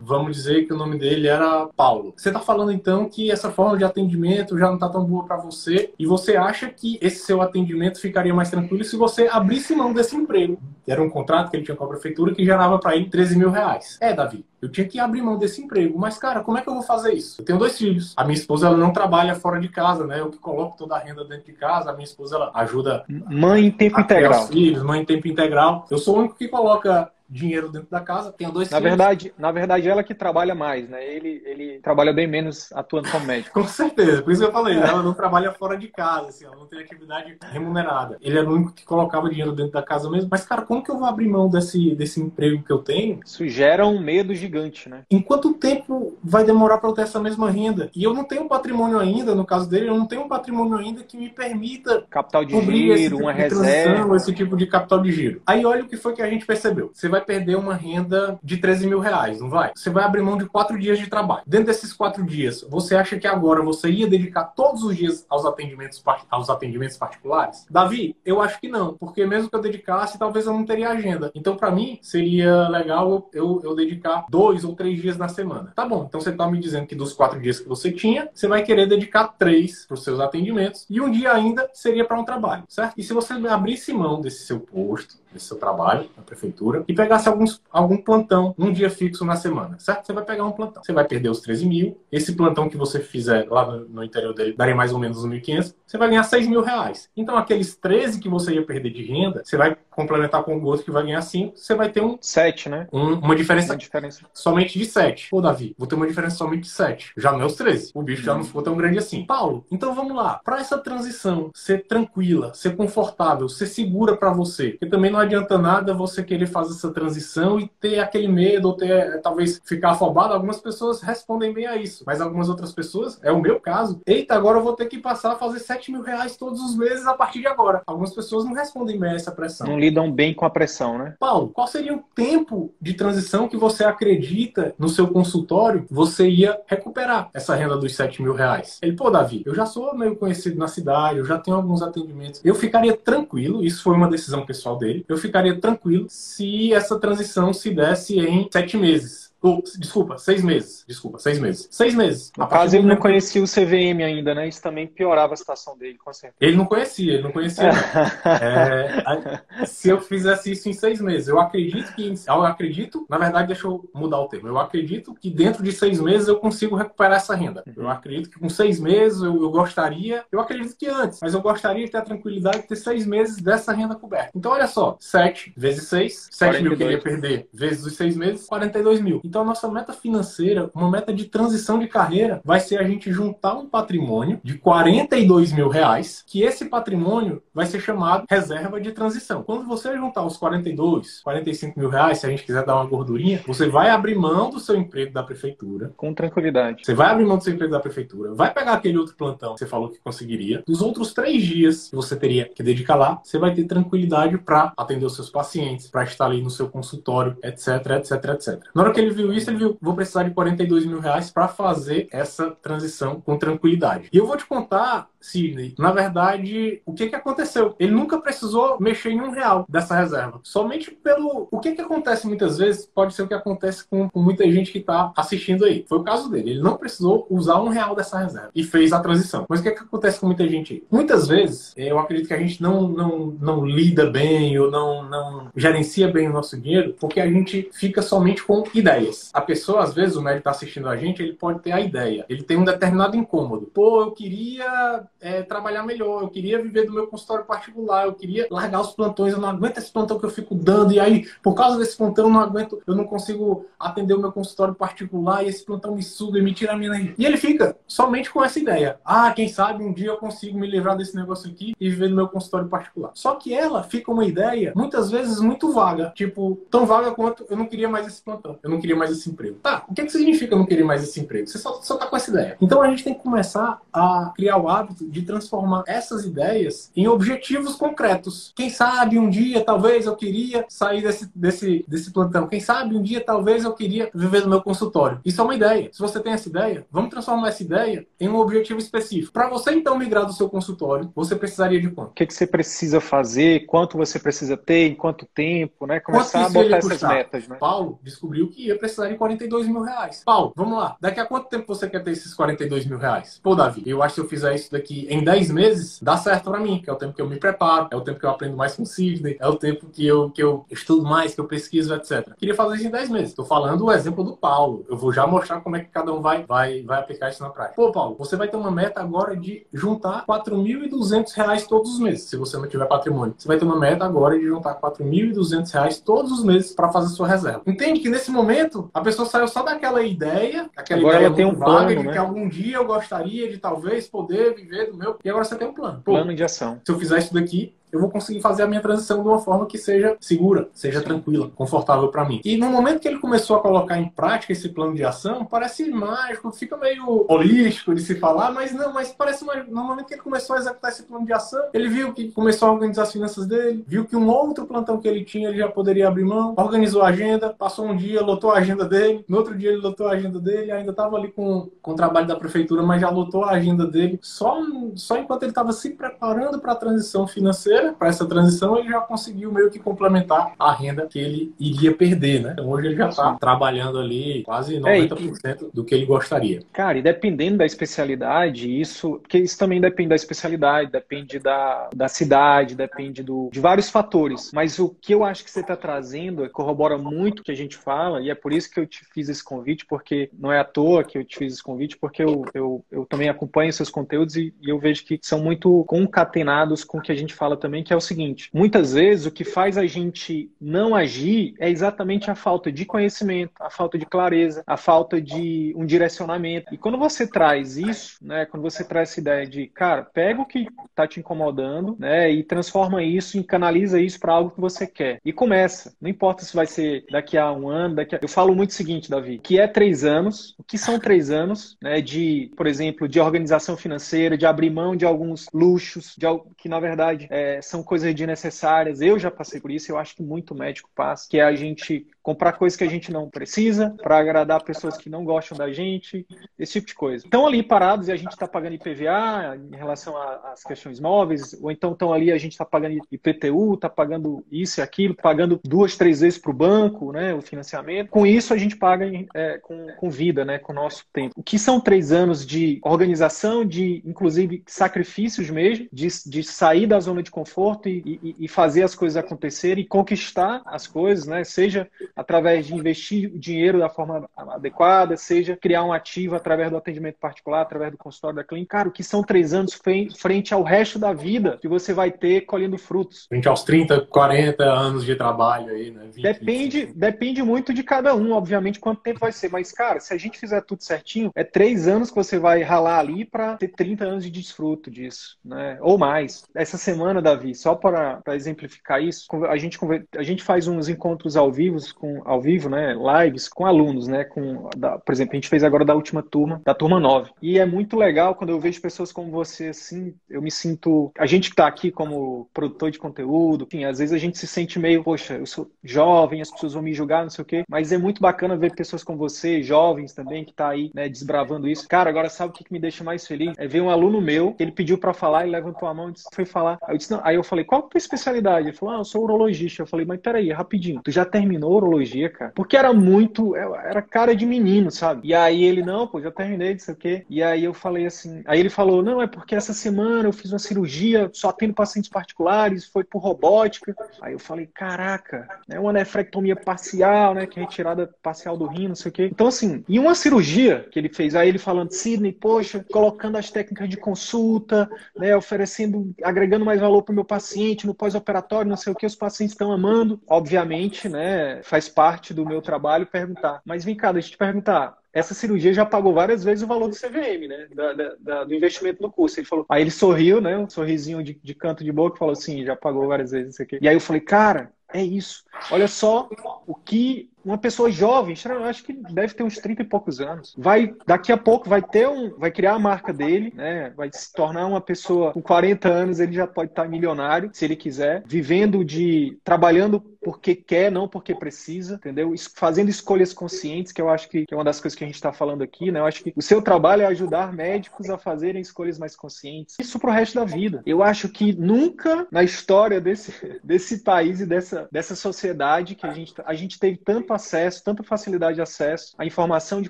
Vamos dizer que o nome dele era Paulo. Você está falando então que essa forma de atendimento já não está tão boa para você e você acha que esse seu atendimento ficaria mais tranquilo se você abrisse mão desse emprego. Era um contrato que ele tinha com a prefeitura que gerava para ele 13 mil reais. É, Davi, eu tinha que abrir mão desse emprego. Mas, cara, como é que eu vou fazer isso? Eu tenho dois filhos. A minha esposa ela não trabalha fora de casa, né? Eu que coloco toda a renda dentro de casa. A minha esposa ela ajuda. Mãe em tempo integral. Filhos, mãe em tempo integral. Eu sou o único que coloca dinheiro dentro da casa, tenho dois na filhos. verdade Na verdade, ela que trabalha mais, né? Ele, ele trabalha bem menos atuando como médico. Com certeza, por isso que eu falei, ela não trabalha fora de casa, assim, ela não tem atividade remunerada. Ele era o único que colocava dinheiro dentro da casa mesmo. Mas, cara, como que eu vou abrir mão desse, desse emprego que eu tenho? Isso gera um medo gigante, né? Em quanto tempo vai demorar para eu ter essa mesma renda? E eu não tenho patrimônio ainda, no caso dele, eu não tenho um patrimônio ainda que me permita capital de giro, tipo uma reserva, esse tipo de capital de giro. Aí olha o que foi que a gente percebeu. Você vai perder uma renda de 13 mil reais, não vai? Você vai abrir mão de quatro dias de trabalho. Dentro desses quatro dias, você acha que agora você ia dedicar todos os dias aos atendimentos, aos atendimentos particulares? Davi, eu acho que não, porque mesmo que eu dedicasse, talvez eu não teria agenda. Então, para mim, seria legal eu, eu dedicar dois ou três dias na semana. Tá bom, então você tá me dizendo que dos quatro dias que você tinha, você vai querer dedicar três para os seus atendimentos e um dia ainda seria para um trabalho, certo? E se você abrisse mão desse seu posto, desse seu trabalho na prefeitura e pegasse alguns, algum plantão, um dia fixo na semana, certo? Você vai pegar um plantão. Você vai perder os 13 mil. Esse plantão que você fizer lá no, no interior dele daria mais ou menos uns 1.500. Você vai ganhar 6 mil reais. Então, aqueles 13 que você ia perder de renda, você vai complementar com o outro que vai ganhar 5. Você vai ter um. 7, né? Um, uma, diferença uma diferença somente de 7. Pô, Davi, vou ter uma diferença somente de 7. Já não é os 13. O bicho hum. já não ficou tão grande assim. Paulo, então vamos lá. Para essa transição ser tranquila, ser confortável, ser segura para você, porque também não adianta nada você querer fazer essa transição e ter aquele medo, ou ter, talvez, ficar afobado. Algumas pessoas respondem bem a isso, mas algumas outras pessoas, é o meu caso, eita, agora eu vou ter que passar a fazer 7 mil reais todos os meses a partir de agora. Algumas pessoas não respondem bem a essa pressão. Não lidam bem com a pressão, né? Paulo, qual seria o tempo de transição que você acredita no seu consultório você ia recuperar essa renda dos 7 mil reais? Ele, pô, Davi, eu já sou meio conhecido na cidade, eu já tenho alguns atendimentos. Eu ficaria tranquilo, isso foi uma decisão pessoal dele, eu ficaria tranquilo se essa transição se desse em sete meses desculpa, seis meses. Desculpa, seis meses. Seis meses. No caso, ele não conhecia o CVM ainda, né? Isso também piorava a situação dele, com certeza. Ele não conhecia, ele não conhecia. é, se eu fizesse isso em seis meses, eu acredito que. Eu acredito, na verdade, deixa eu mudar o termo. Eu acredito que dentro de seis meses eu consigo recuperar essa renda. Uhum. Eu acredito que com seis meses eu, eu gostaria. Eu acredito que antes, mas eu gostaria de ter a tranquilidade de ter seis meses dessa renda coberta. Então, olha só, sete vezes seis, sete mil que eu ia perder vezes os seis meses, 42 mil. Então, a nossa meta financeira, uma meta de transição de carreira, vai ser a gente juntar um patrimônio de 42 mil reais, que esse patrimônio vai ser chamado reserva de transição. Quando você juntar os 42, 45 mil reais, se a gente quiser dar uma gordurinha, você vai abrir mão do seu emprego da prefeitura. Com tranquilidade. Você vai abrir mão do seu emprego da prefeitura, vai pegar aquele outro plantão que você falou que conseguiria. Dos outros três dias que você teria que dedicar lá, você vai ter tranquilidade para atender os seus pacientes, para estar ali no seu consultório, etc, etc, etc. Na hora que ele viu isso, ele viu, vou precisar de 42 mil reais para fazer essa transição com tranquilidade. E eu vou te contar Sidney, na verdade, o que, que aconteceu? Ele nunca precisou mexer em um real dessa reserva. Somente pelo. O que, que acontece muitas vezes, pode ser o que acontece com, com muita gente que está assistindo aí. Foi o caso dele. Ele não precisou usar um real dessa reserva e fez a transição. Mas o que, que acontece com muita gente aí? Muitas vezes, eu acredito que a gente não, não, não lida bem ou não, não gerencia bem o nosso dinheiro porque a gente fica somente com ideias. A pessoa, às vezes, o médico está assistindo a gente, ele pode ter a ideia. Ele tem um determinado incômodo. Pô, eu queria é, trabalhar melhor, eu queria viver do meu consultório particular, eu queria largar os plantões, eu não aguento esse plantão que eu fico dando, e aí, por causa desse plantão, eu não aguento, eu não consigo atender o meu consultório particular, e esse plantão me suga e me tira a minha energia. E ele fica somente com essa ideia. Ah, quem sabe um dia eu consigo me livrar desse negócio aqui e viver no meu consultório particular. Só que ela fica uma ideia, muitas vezes, muito vaga. Tipo, tão vaga quanto eu não queria mais esse plantão, eu não queria mais esse emprego. Tá, o que, que significa não querer mais esse emprego? Você só, só tá com essa ideia. Então a gente tem que começar a criar o hábito de transformar essas ideias em objetivos concretos. Quem sabe um dia, talvez, eu queria sair desse, desse, desse plantão. Quem sabe um dia, talvez, eu queria viver no meu consultório. Isso é uma ideia. Se você tem essa ideia, vamos transformar essa ideia em um objetivo específico. Para você, então, migrar do seu consultório, você precisaria de quanto? O que, que você precisa fazer? Quanto você precisa ter? Em quanto tempo? Né? Começar a botar essas metas. Né? Paulo descobriu que ia precisar de 42 mil reais. Paulo, vamos lá. Daqui a quanto tempo você quer ter esses 42 mil reais? Pô, Davi, eu acho que se eu fizer isso daqui em 10 meses, dá certo para mim, que é o tempo que eu me preparo, é o tempo que eu aprendo mais com o Sidney, é o tempo que eu, que eu estudo mais, que eu pesquiso, etc. Queria fazer isso em 10 meses. Estou falando o exemplo do Paulo. Eu vou já mostrar como é que cada um vai, vai, vai aplicar isso na prática. Pô, Paulo, você vai ter uma meta agora de juntar 4.200 reais todos os meses, se você não tiver patrimônio. Você vai ter uma meta agora de juntar 4.200 reais todos os meses para fazer sua reserva. Entende que nesse momento a pessoa saiu só daquela ideia, aquela agora ideia ela tem um vaga plano, de né? que algum dia eu gostaria de talvez poder viver do meu. E agora você tem um plano. Pô, Plano de ação. se eu fizer isso daqui, eu vou conseguir fazer a minha transição de uma forma que seja segura, seja tranquila, confortável para mim. E no momento que ele começou a colocar em prática esse plano de ação, parece mágico, fica meio holístico de se falar, mas não, mas parece mágico. No momento que ele começou a executar esse plano de ação, ele viu que começou a organizar as finanças dele, viu que um outro plantão que ele tinha ele já poderia abrir mão, organizou a agenda, passou um dia, lotou a agenda dele, no outro dia ele lotou a agenda dele, ainda estava ali com, com o trabalho da prefeitura, mas já lotou a agenda dele. Só, só enquanto ele estava se preparando para a transição financeira, para essa transição, ele já conseguiu meio que complementar a renda que ele iria perder, né? Então hoje ele já está trabalhando ali quase 90% do que ele gostaria. Cara, e dependendo da especialidade, isso. Porque isso também depende da especialidade, depende da, da cidade, depende do, de vários fatores. Mas o que eu acho que você está trazendo é, corrobora muito o que a gente fala, e é por isso que eu te fiz esse convite, porque não é à toa que eu te fiz esse convite, porque eu, eu, eu também acompanho seus conteúdos e, e eu vejo que são muito concatenados com o que a gente fala também também, que é o seguinte: muitas vezes o que faz a gente não agir é exatamente a falta de conhecimento, a falta de clareza, a falta de um direcionamento. E quando você traz isso, né, quando você traz essa ideia de, cara, pega o que está te incomodando, né, e transforma isso, e canaliza isso para algo que você quer. E começa. Não importa se vai ser daqui a um ano, daqui a... Eu falo muito o seguinte, Davi, que é três anos. O que são três anos, né, de, por exemplo, de organização financeira, de abrir mão de alguns luxos, de que na verdade é, são coisas desnecessárias. Eu já passei por isso, eu acho que muito médico passa, que é a gente comprar coisas que a gente não precisa para agradar pessoas que não gostam da gente, esse tipo de coisa. Estão ali parados e a gente está pagando IPVA em relação às questões móveis, ou então estão ali a gente está pagando IPTU, está pagando isso e aquilo, pagando duas, três vezes para o banco, né, o financiamento. Com isso a gente paga é, com, com vida, né, com o nosso tempo. O que são três anos de organização, de inclusive sacrifícios mesmo, de, de sair da zona de conforto e, e, e fazer as coisas acontecerem e conquistar as coisas, né, seja através de investir o dinheiro da forma adequada, seja criar um ativo através do atendimento particular, através do consultório da clínica. Cara, o que são três anos frente ao resto da vida que você vai ter colhendo frutos. Frente aos 30, 40 anos de trabalho aí, né? 20, depende, depende muito de cada um, obviamente, quanto tempo vai ser. Mas, cara, se a gente fizer tudo certinho, é três anos que você vai ralar ali para ter 30 anos de desfruto disso, né? Ou mais. Essa semana, Davi, só para exemplificar isso, a gente, a gente faz uns encontros ao vivo com ao vivo, né, lives com alunos, né, com da, por exemplo, a gente fez agora da última turma, da turma 9. E é muito legal quando eu vejo pessoas como você assim, eu me sinto, a gente que tá aqui como produtor de conteúdo, enfim, às vezes a gente se sente meio, poxa, eu sou jovem, as pessoas vão me julgar, não sei o quê, mas é muito bacana ver pessoas como você, jovens também que tá aí, né, desbravando isso. Cara, agora sabe o que me deixa mais feliz? É ver um aluno meu, ele pediu para falar e levantou a mão e disse, foi falar. Aí eu disse, não. Aí eu falei, qual é a tua especialidade? Ele falou, ah, eu sou urologista. Eu falei, mas peraí, rapidinho, tu já terminou urologia? cara. Porque era muito. Era cara de menino, sabe? E aí ele, não, pô, já terminei, não sei o quê. E aí eu falei assim. Aí ele falou, não, é porque essa semana eu fiz uma cirurgia só tendo pacientes particulares, foi por robótica. Aí eu falei, caraca, é uma nefrectomia parcial, né? Que é retirada parcial do rim, não sei o quê. Então, assim, e uma cirurgia que ele fez, aí ele falando, Sidney, poxa, colocando as técnicas de consulta, né? Oferecendo, agregando mais valor para meu paciente no pós-operatório, não sei o que, os pacientes estão amando. Obviamente, né? Faz parte do meu trabalho perguntar. Mas vem cá, deixa eu te perguntar. Essa cirurgia já pagou várias vezes o valor do CVM, né? Da, da, do investimento no curso. Ele falou. Aí ele sorriu, né? Um sorrisinho de, de canto de boca, falou assim: já pagou várias vezes isso aqui. E aí eu falei, cara, é isso. Olha só o que uma pessoa jovem, acho que deve ter uns 30 e poucos anos, vai daqui a pouco vai ter um, vai criar a marca dele, né? Vai se tornar uma pessoa com 40 anos, ele já pode estar milionário, se ele quiser, vivendo de trabalhando porque quer, não porque precisa, entendeu? Fazendo escolhas conscientes, que eu acho que, é uma das coisas que a gente está falando aqui, né? Eu acho que o seu trabalho é ajudar médicos a fazerem escolhas mais conscientes. Isso para o resto da vida. Eu acho que nunca na história desse, desse país e dessa, dessa sociedade que a gente, a gente teve tanto acesso, tanta facilidade de acesso à informação de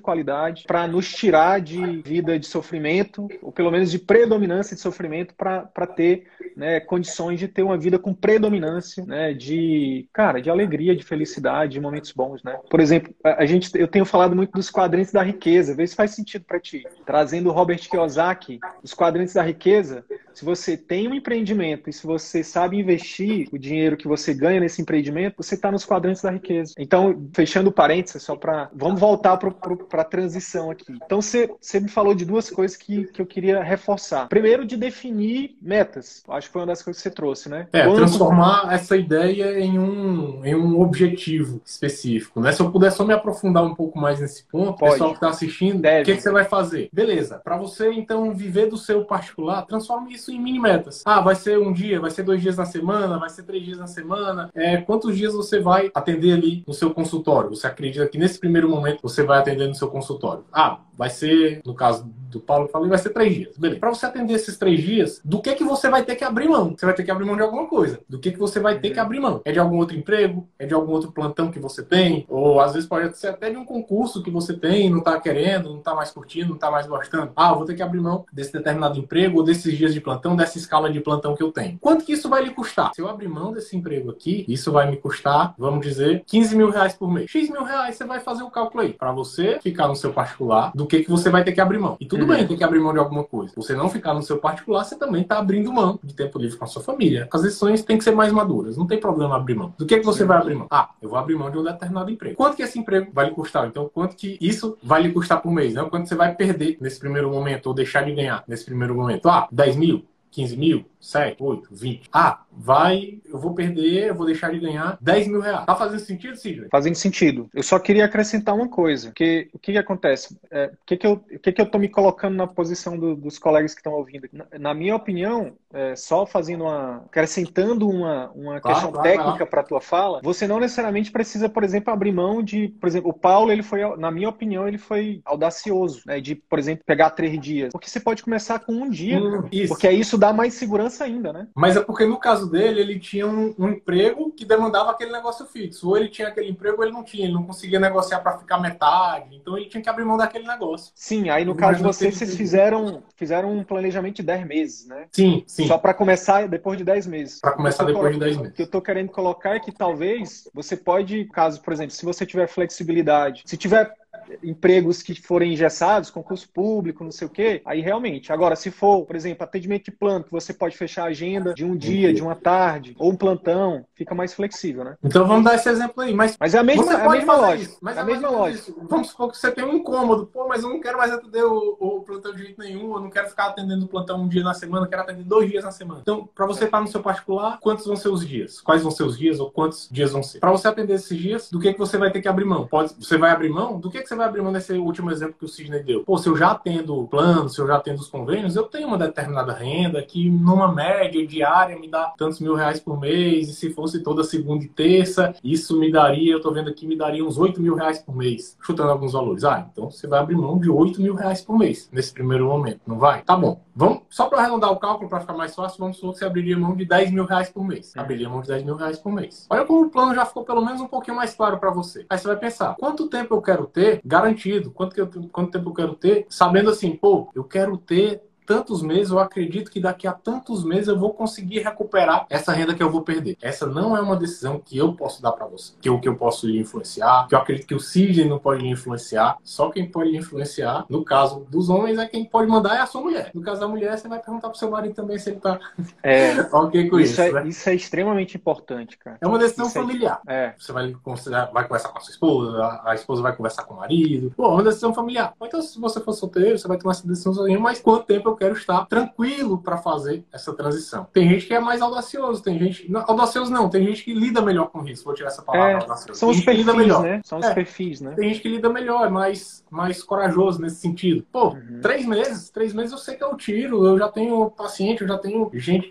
qualidade para nos tirar de vida de sofrimento, ou pelo menos de predominância de sofrimento, para ter né, condições de ter uma vida com predominância né, de, cara, de alegria, de felicidade, de momentos bons. Né? Por exemplo, a gente, eu tenho falado muito dos quadrantes da riqueza, vê se faz sentido para ti. Trazendo o Robert Kiyosaki, os quadrantes da riqueza, se você tem um empreendimento e se você sabe investir o dinheiro que você ganha nesse empreendimento, você está nos quadrantes da riqueza. Então, fechando parênteses, só para. Vamos voltar para a transição aqui. Então, você, você me falou de duas coisas que, que eu queria reforçar. Primeiro, de definir metas. Acho que foi uma das coisas que você trouxe, né? É, Quando... transformar essa ideia em um, em um objetivo específico. Né? Se eu puder só me aprofundar um pouco mais nesse ponto, Pode. pessoal que está assistindo, o que, que você vai fazer? Beleza, para você então viver do seu particular, transforme isso isso em mini metas. Ah, vai ser um dia, vai ser dois dias na semana, vai ser três dias na semana. É, quantos dias você vai atender ali no seu consultório? Você acredita que nesse primeiro momento você vai atender no seu consultório? Ah, vai ser, no caso do Paulo, eu falei, vai ser três dias. Beleza. Para você atender esses três dias, do que que você vai ter que abrir mão? Você vai ter que abrir mão de alguma coisa. Do que que você vai ter que abrir mão? É de algum outro emprego? É de algum outro plantão que você tem? Ou às vezes pode ser até de um concurso que você tem, não tá querendo, não tá mais curtindo, não tá mais gostando. Ah, eu vou ter que abrir mão desse determinado emprego ou desses dias de plantão, dessa escala de plantão que eu tenho. Quanto que isso vai lhe custar? Se eu abrir mão desse emprego aqui, isso vai me custar, vamos dizer, 15 mil reais por mês. X mil reais, você vai fazer o cálculo aí. Para você ficar no seu particular, do que que você vai ter que abrir mão. E tudo Tudo bem, tem que abrir mão de alguma coisa. Você não ficar no seu particular, você também está abrindo mão de tempo livre com a sua família. As decisões têm que ser mais maduras. Não tem problema abrir mão. Do que, que você vai abrir mão? Ah, eu vou abrir mão de um determinado emprego. Quanto que esse emprego vai lhe custar? Então, quanto que isso vai lhe custar por mês? Né? Quanto você vai perder nesse primeiro momento ou deixar de ganhar nesse primeiro momento? Ah, 10 mil? 15 mil? 7, 8, 20. Ah, vai, eu vou perder, eu vou deixar de ganhar 10 mil reais. Tá fazendo sentido, Sidney? Fazendo sentido. Eu só queria acrescentar uma coisa, que o que, que acontece? É, o que, que, eu, que, que eu tô me colocando na posição do, dos colegas que estão ouvindo? Na, na, minha opinião, é, só fazendo uma, acrescentando uma, uma claro, questão claro, técnica para a tua fala, você não necessariamente precisa, por exemplo, abrir mão de, por exemplo, o Paulo, ele foi, na minha opinião, ele foi audacioso, né, de, por exemplo, pegar três dias. Porque você pode começar com um dia, hum, porque isso dá mais segurança ainda, né? Mas é porque no caso dele, ele tinha um, um, emprego que demandava aquele negócio fixo. Ou ele tinha aquele emprego ou ele não tinha. Ele não conseguia negociar para ficar metade. Então ele tinha que abrir mão daquele negócio. Sim, aí no caso de vocês, vocês fizeram, fizeram um planejamento de 10 meses, né? Sim, sim. Só para começar depois de 10 meses. Para começar depois de 10 meses. O que eu tô querendo colocar é que talvez você pode, caso, por exemplo, se você tiver flexibilidade, se tiver empregos que forem engessados, concurso público, não sei o quê, aí realmente. Agora, se for, por exemplo, atendimento de plano, que você pode fechar a agenda de um dia, de uma tarde, ou um plantão, fica mais flexível, né? Então vamos dar esse exemplo aí. Mas, mas é a mesma, é a mesma lógica. Mas é a é mesma lógica. Isso. Vamos supor que você tem um incômodo. Pô, mas eu não quero mais atender o, o, plantão de jeito nenhum, eu não quero ficar atendendo o plantão um dia na semana, eu quero atender dois dias na semana. Então, para você estar no seu particular, quantos vão ser os dias? Quais vão ser os dias ou quantos dias vão ser? Para você atender esses dias, do que, que você vai ter que abrir mão? Pode, você vai abrir mão? Do que, que você vai abrir mão nesse último exemplo que o Sidney deu. Pô, se eu já atendo o plano, se eu já atendo os convênios, eu tenho uma determinada renda que, numa média diária, me dá tantos mil reais por mês. E se fosse toda segunda e terça, isso me daria, eu tô vendo aqui, me daria uns 8 mil reais por mês, chutando alguns valores. Ah, então você vai abrir mão de 8 mil reais por mês nesse primeiro momento, não vai? Tá bom. Vamos, só para arredondar o cálculo, para ficar mais fácil, vamos supor que você abriria mão de 10 mil reais por mês. Abriria mão de 10 mil reais por mês. Olha como o plano já ficou pelo menos um pouquinho mais claro para você. Aí você vai pensar, quanto tempo eu quero ter garantido? Quanto, que eu, quanto tempo eu quero ter? Sabendo assim, pô, eu quero ter tantos meses, eu acredito que daqui a tantos meses eu vou conseguir recuperar essa renda que eu vou perder. Essa não é uma decisão que eu posso dar para você, que eu, que eu posso lhe influenciar, que eu acredito que o Sidney não pode lhe influenciar. Só quem pode lhe influenciar, no caso dos homens, é quem pode mandar é a sua mulher. No caso da mulher, você vai perguntar pro seu marido também se ele tá é, ok com isso. Isso é, né? isso é extremamente importante, cara. É uma decisão isso é familiar. É, Você vai considerar, vai conversar com a sua esposa, a, a esposa vai conversar com o marido. Pô, é uma decisão familiar. Então, se você for solteiro, você vai tomar essa decisão sozinho, mas quanto tempo eu quero estar tranquilo para fazer essa transição. Tem gente que é mais audacioso, tem gente. Não, audacioso não, tem gente que lida melhor com isso. Vou tirar essa palavra é, audacioso. São os perfis, melhor. né? São os é, perfis, né? Tem gente que lida melhor, é mais, mais corajoso nesse sentido. Pô, uhum. três meses, três meses eu sei que eu tiro, eu já tenho paciente, eu já tenho gente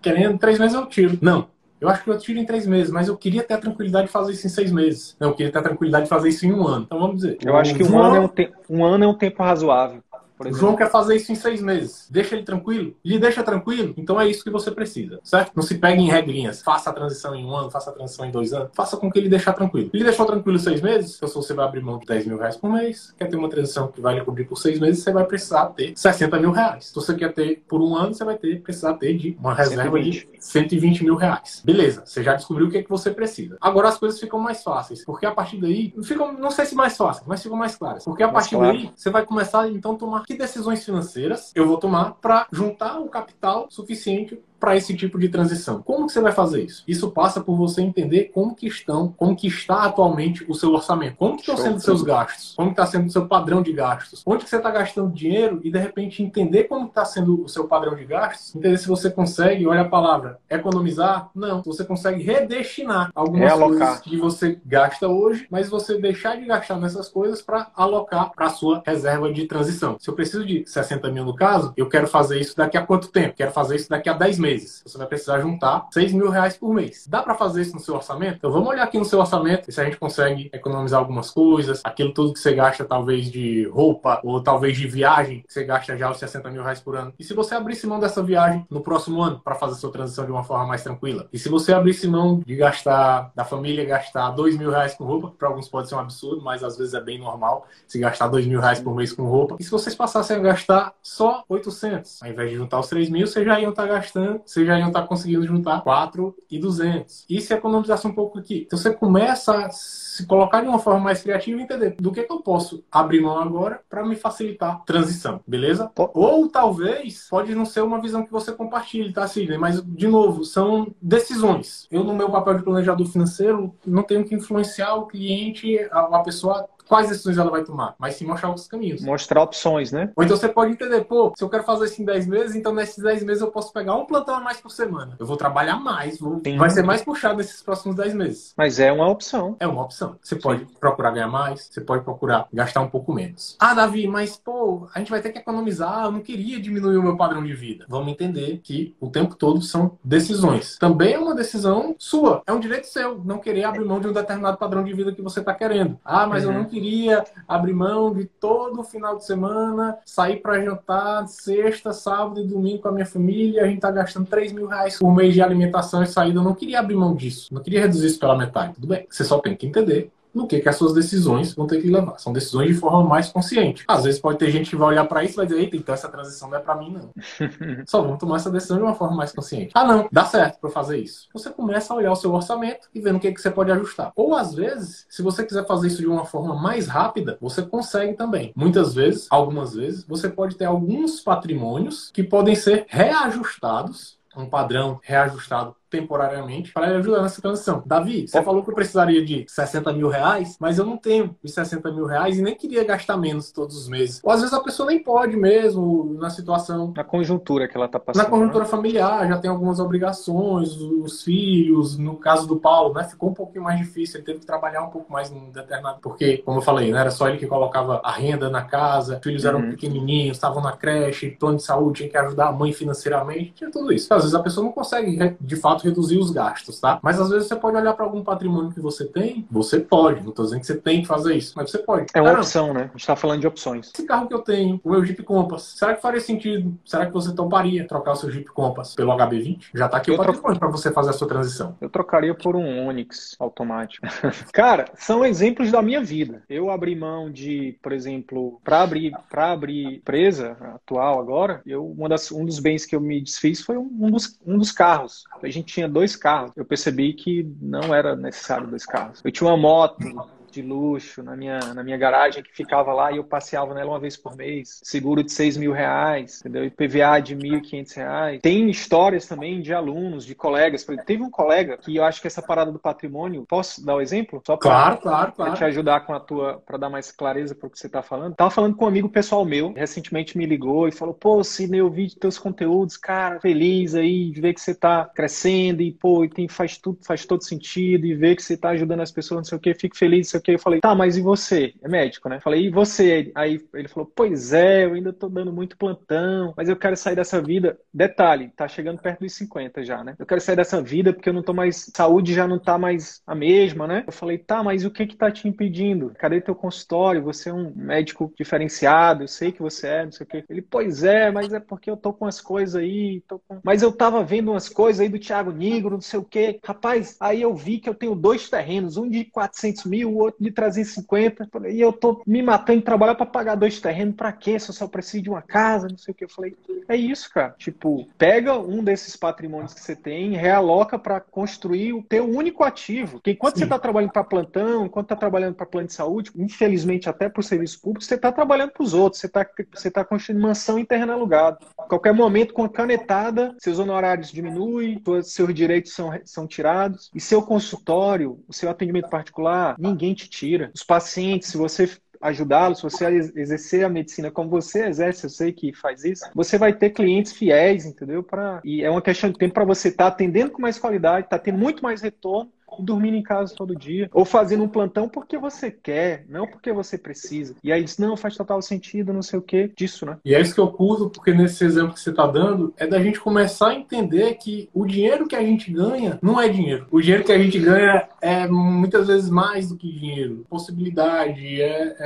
querendo, três meses eu tiro. Não, eu acho que eu tiro em três meses, mas eu queria ter a tranquilidade de fazer isso em seis meses. Não, eu queria ter a tranquilidade de fazer isso em um ano. Então vamos dizer. Eu acho que um, ano, é um, te... um ano é um tempo razoável. O João quer fazer isso em seis meses. Deixa ele tranquilo? Lhe deixa tranquilo? Então é isso que você precisa, certo? Não se pegue em regrinhas. Faça a transição em um ano, faça a transição em dois anos. Faça com que ele deixe tranquilo. Ele deixou tranquilo seis meses? Então, se você vai abrir mão de 10 mil reais por mês, quer ter uma transição que vai lhe cobrir por seis meses, você vai precisar ter 60 mil reais. Se você quer ter por um ano, você vai ter, precisar ter de uma reserva 120. de 120 mil reais. Beleza, você já descobriu o que, é que você precisa. Agora as coisas ficam mais fáceis, porque a partir daí, ficam, não sei se mais fáceis, mas ficam mais claras. Porque a partir claro. daí, você vai começar então a tomar que decisões financeiras eu vou tomar para juntar o capital suficiente para esse tipo de transição. Como que você vai fazer isso? Isso passa por você entender como que estão, como que está atualmente o seu orçamento, como que estão sendo os seus gastos, como está sendo o seu padrão de gastos, onde que você está gastando dinheiro e de repente entender como está sendo o seu padrão de gastos, entender se você consegue, olha a palavra, economizar, não, você consegue redestinar algumas coisas que você gasta hoje, mas você deixar de gastar nessas coisas para alocar para a sua reserva de transição. Se eu preciso de 60 mil no caso, eu quero fazer isso daqui a quanto tempo? Quero fazer isso daqui a 10 meses meses. Você vai precisar juntar 6 mil reais por mês. Dá para fazer isso no seu orçamento? Então vamos olhar aqui no seu orçamento e se a gente consegue economizar algumas coisas, aquilo tudo que você gasta talvez de roupa ou talvez de viagem, que você gasta já os 60 mil reais por ano. E se você abrisse mão dessa viagem no próximo ano para fazer sua transição de uma forma mais tranquila? E se você abrisse mão de gastar, da família gastar 2 mil reais com roupa, para alguns pode ser um absurdo, mas às vezes é bem normal se gastar 2 mil reais por mês com roupa. E se vocês passassem a gastar só 800, ao invés de juntar os 3 mil, vocês já iam estar gastando ano, vocês já iam estar conseguindo juntar 4,200. E se economizasse um pouco aqui? Então você começa a se colocar de uma forma mais criativa e entender do que, que eu posso abrir mão agora para me facilitar a transição, beleza? Ou talvez pode não ser uma visão que você compartilhe, tá, Sidney? Mas, de novo, são decisões. Eu, no meu papel de planejador financeiro, não tenho que influenciar o cliente, a pessoa quais decisões ela vai tomar, mas sim mostrar os caminhos. Mostrar opções, né? Ou então você pode entender, pô, se eu quero fazer isso em 10 meses, então nesses 10 meses eu posso pegar um plantão a mais por semana. Eu vou trabalhar mais, vou... vai ser mais puxado nesses próximos 10 meses. Mas é uma opção. É uma opção. Você sim. pode procurar ganhar mais, você pode procurar gastar um pouco menos. Ah, Davi, mas pô, a gente vai ter que economizar, eu não queria diminuir o meu padrão de vida. Vamos entender que o tempo todo são decisões. Também é uma decisão sua, é um direito seu não querer abrir mão de um determinado padrão de vida que você está querendo. Ah, mas uhum. eu não queria abrir mão de todo o final de semana, sair para jantar sexta, sábado e domingo com a minha família. A gente tá gastando 3 mil reais por mês de alimentação e saída. Eu não queria abrir mão disso. Não queria reduzir isso pela metade. Tudo bem. Você só tem que entender no que, que as suas decisões vão ter que levar. São decisões de forma mais consciente. Às vezes pode ter gente que vai olhar para isso e vai dizer, eita, então essa transição não é para mim, não. Só vamos tomar essa decisão de uma forma mais consciente. Ah, não, dá certo para fazer isso. Você começa a olhar o seu orçamento e ver no que, que você pode ajustar. Ou às vezes, se você quiser fazer isso de uma forma mais rápida, você consegue também. Muitas vezes, algumas vezes, você pode ter alguns patrimônios que podem ser reajustados um padrão reajustado temporariamente para ajudar nessa transição. Davi, você falou que eu precisaria de 60 mil reais, mas eu não tenho os 60 mil reais e nem queria gastar menos todos os meses. Ou às vezes a pessoa nem pode mesmo na situação. Na conjuntura que ela está passando. Na conjuntura né? familiar, já tem algumas obrigações, os filhos, no caso do Paulo, né, ficou um pouquinho mais difícil, ele teve que trabalhar um pouco mais num determinado. Porque, como eu falei, não era só ele que colocava a renda na casa, os filhos eram uhum. pequenininhos, estavam na creche, plano de saúde, tinha que ajudar a mãe financeiramente, tinha tudo isso. Às vezes a pessoa não consegue, de fato, fato reduzir os gastos, tá? Mas às vezes você pode olhar para algum patrimônio que você tem, você pode. Não estou dizendo que você tem que fazer isso, mas você pode. É uma Caramba, opção, né? A gente está falando de opções. Esse carro que eu tenho, o meu Jeep Compass, será que faria sentido? Será que você toparia trocar o seu Jeep Compass pelo HB20? Já está aqui eu o patrimônio para você fazer a sua transição. Eu trocaria por um Onix automático. Cara, são exemplos da minha vida. Eu abri mão de, por exemplo, para abrir para abrir empresa atual agora, eu uma das, um dos bens que eu me desfiz foi um, um dos, um dos carros. A gente tinha dois carros. Eu percebi que não era necessário dois carros. Eu tinha uma moto de luxo na minha, na minha garagem que ficava lá e eu passeava nela uma vez por mês. Seguro de 6 mil reais, entendeu? E PVA de 1.500 reais. Tem histórias também de alunos, de colegas. Teve um colega que eu acho que essa parada do patrimônio, posso dar o um exemplo? Só pra, claro, claro, claro. Pra te ajudar com a tua, para dar mais clareza para o que você tá falando. Tava falando com um amigo pessoal meu, recentemente me ligou e falou: pô, Sidney, eu vi teus conteúdos, cara, feliz aí de ver que você tá crescendo e, pô, e tem, faz tudo, faz todo sentido e ver que você tá ajudando as pessoas, não sei o que, fico feliz, sei o que. Eu falei, tá, mas e você? É médico, né? Falei, e você? Aí ele falou, pois é, eu ainda tô dando muito plantão, mas eu quero sair dessa vida. Detalhe, tá chegando perto dos 50 já, né? Eu quero sair dessa vida porque eu não tô mais. Saúde já não tá mais a mesma, né? Eu falei, tá, mas o que que tá te impedindo? Cadê teu consultório? Você é um médico diferenciado, eu sei que você é, não sei o quê. Ele, pois é, mas é porque eu tô com as coisas aí, tô com... mas eu tava vendo umas coisas aí do Thiago Negro, não sei o quê. Rapaz, aí eu vi que eu tenho dois terrenos, um de 400 mil, outro de 350. E eu tô me matando de trabalhar para pagar dois terrenos, para quê? Se eu só preciso de uma casa, não sei o que. Eu falei, é isso, cara. Tipo, pega um desses patrimônios que você tem, realoca para construir o teu único ativo. Porque enquanto Sim. você está trabalhando para plantão, enquanto está trabalhando para plano de saúde, infelizmente até para o serviço público, você está trabalhando para os outros, você está você tá construindo mansão em terreno alugado. A qualquer momento, com a canetada, seus honorários diminuem, seus direitos são, são tirados, e seu consultório, o seu atendimento particular, ninguém te tira. Os pacientes, se você ajudá-los, se você exercer a medicina como você exerce, eu sei que faz isso, você vai ter clientes fiéis, entendeu? Pra, e é uma questão de tempo para você estar tá atendendo com mais qualidade, estar tá tendo muito mais retorno dormindo em casa todo dia, ou fazendo um plantão porque você quer, não porque você precisa. E aí diz, não, faz total sentido, não sei o que, disso, né? E é isso que eu curto, porque nesse exemplo que você está dando, é da gente começar a entender que o dinheiro que a gente ganha não é dinheiro. O dinheiro que a gente ganha é muitas vezes mais do que dinheiro. Possibilidade, é, é,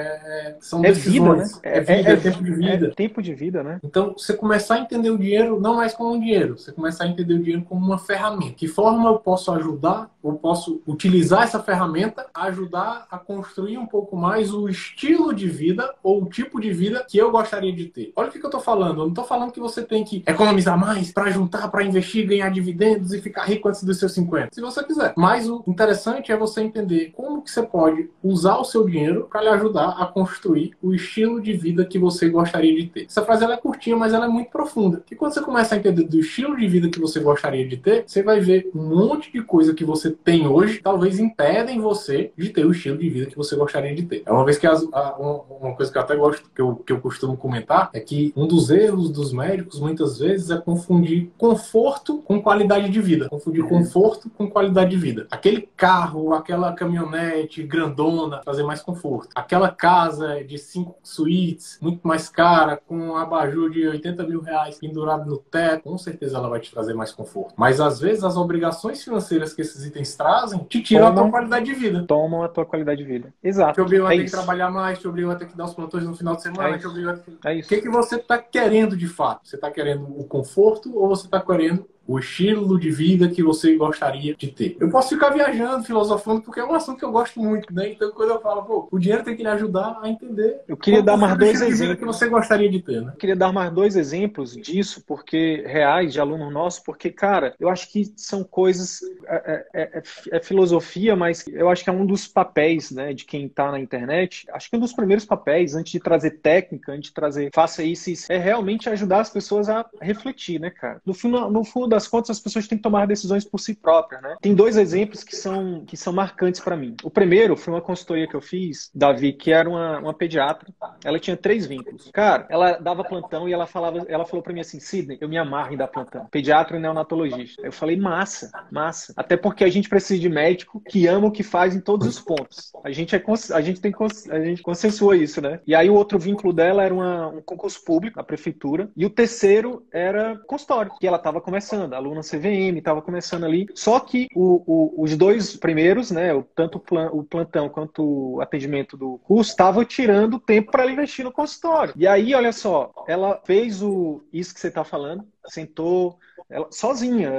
é são é Vida, né? É, é vida, é, é, tempo de vida. É tempo de vida, né? Então, você começar a entender o dinheiro não mais como um dinheiro, você começar a entender o dinheiro como uma ferramenta. Que forma eu posso ajudar eu posso utilizar essa ferramenta ajudar a construir um pouco mais o estilo de vida ou o tipo de vida que eu gostaria de ter. Olha o que, eu estou falando. Eu não estou falando que você tem que economizar mais para juntar, para investir, ganhar dividendos e ficar rico antes dos seus 50. Se você quiser. Mas o interessante é você entender como que você pode usar o seu dinheiro para lhe ajudar a construir o estilo de vida que você gostaria de ter. Essa frase ela é curtinha, mas ela é muito profunda. E quando você começa a entender do estilo de vida que você gostaria de ter, você vai ver um monte de coisa que você tem hoje, talvez impedem você de ter o estilo de vida que você gostaria de ter. É uma vez que as, a, uma coisa que eu até gosto, que eu, que eu costumo comentar, é que um dos erros dos médicos muitas vezes é confundir conforto com qualidade de vida. Confundir uhum. conforto com qualidade de vida. Aquele carro, aquela caminhonete grandona, trazer mais conforto. Aquela casa de cinco suítes, muito mais cara, com um abajur de 80 mil reais pendurado no teto, com certeza ela vai te trazer mais conforto. Mas às vezes as obrigações financeiras que esses itens trazem te tiram tomam, a tua qualidade de vida. Tomam a tua qualidade de vida. Exato. Te obrigam é a ter que trabalhar mais, te obrigam a ter que dar os plantões no final de semana, é te obrigam a... É isso. O que, que você está querendo de fato? Você está querendo o conforto ou você está querendo o estilo de vida que você gostaria de ter. Eu posso ficar viajando, filosofando, porque é um assunto que eu gosto muito, né? Então, quando eu falo, pô, o dinheiro tem que lhe ajudar a entender. Eu queria dar mais dois exemplos que você gostaria de ter, né? Eu queria dar mais dois exemplos disso, porque reais de aluno nosso, porque cara, eu acho que são coisas é, é, é, é filosofia, mas eu acho que é um dos papéis, né, de quem está na internet. Acho que um dos primeiros papéis, antes de trazer técnica, antes de trazer faça isso, isso é realmente ajudar as pessoas a refletir, né, cara? No fundo, no fundo das contas, as pessoas têm que tomar decisões por si próprias, né? Tem dois exemplos que são, que são marcantes para mim. O primeiro foi uma consultoria que eu fiz, Davi, que era uma, uma pediatra. Ela tinha três vínculos. Cara, ela dava plantão e ela falava, ela falou para mim assim, Sidney, eu me amarro em dar plantão. Pediatra e neonatologista. Eu falei, massa, massa. Até porque a gente precisa de médico que ama o que faz em todos os pontos. A gente é a gente tem a gente consensuou isso, né? E aí o outro vínculo dela era uma, um concurso público na prefeitura e o terceiro era consultório, que ela estava começando começando, a aluna CVM estava começando ali. Só que o, o, os dois primeiros, né, tanto o plantão quanto o atendimento do curso, estavam tirando tempo para ela investir no consultório. E aí, olha só, ela fez o isso que você está falando, sentou, ela, sozinha.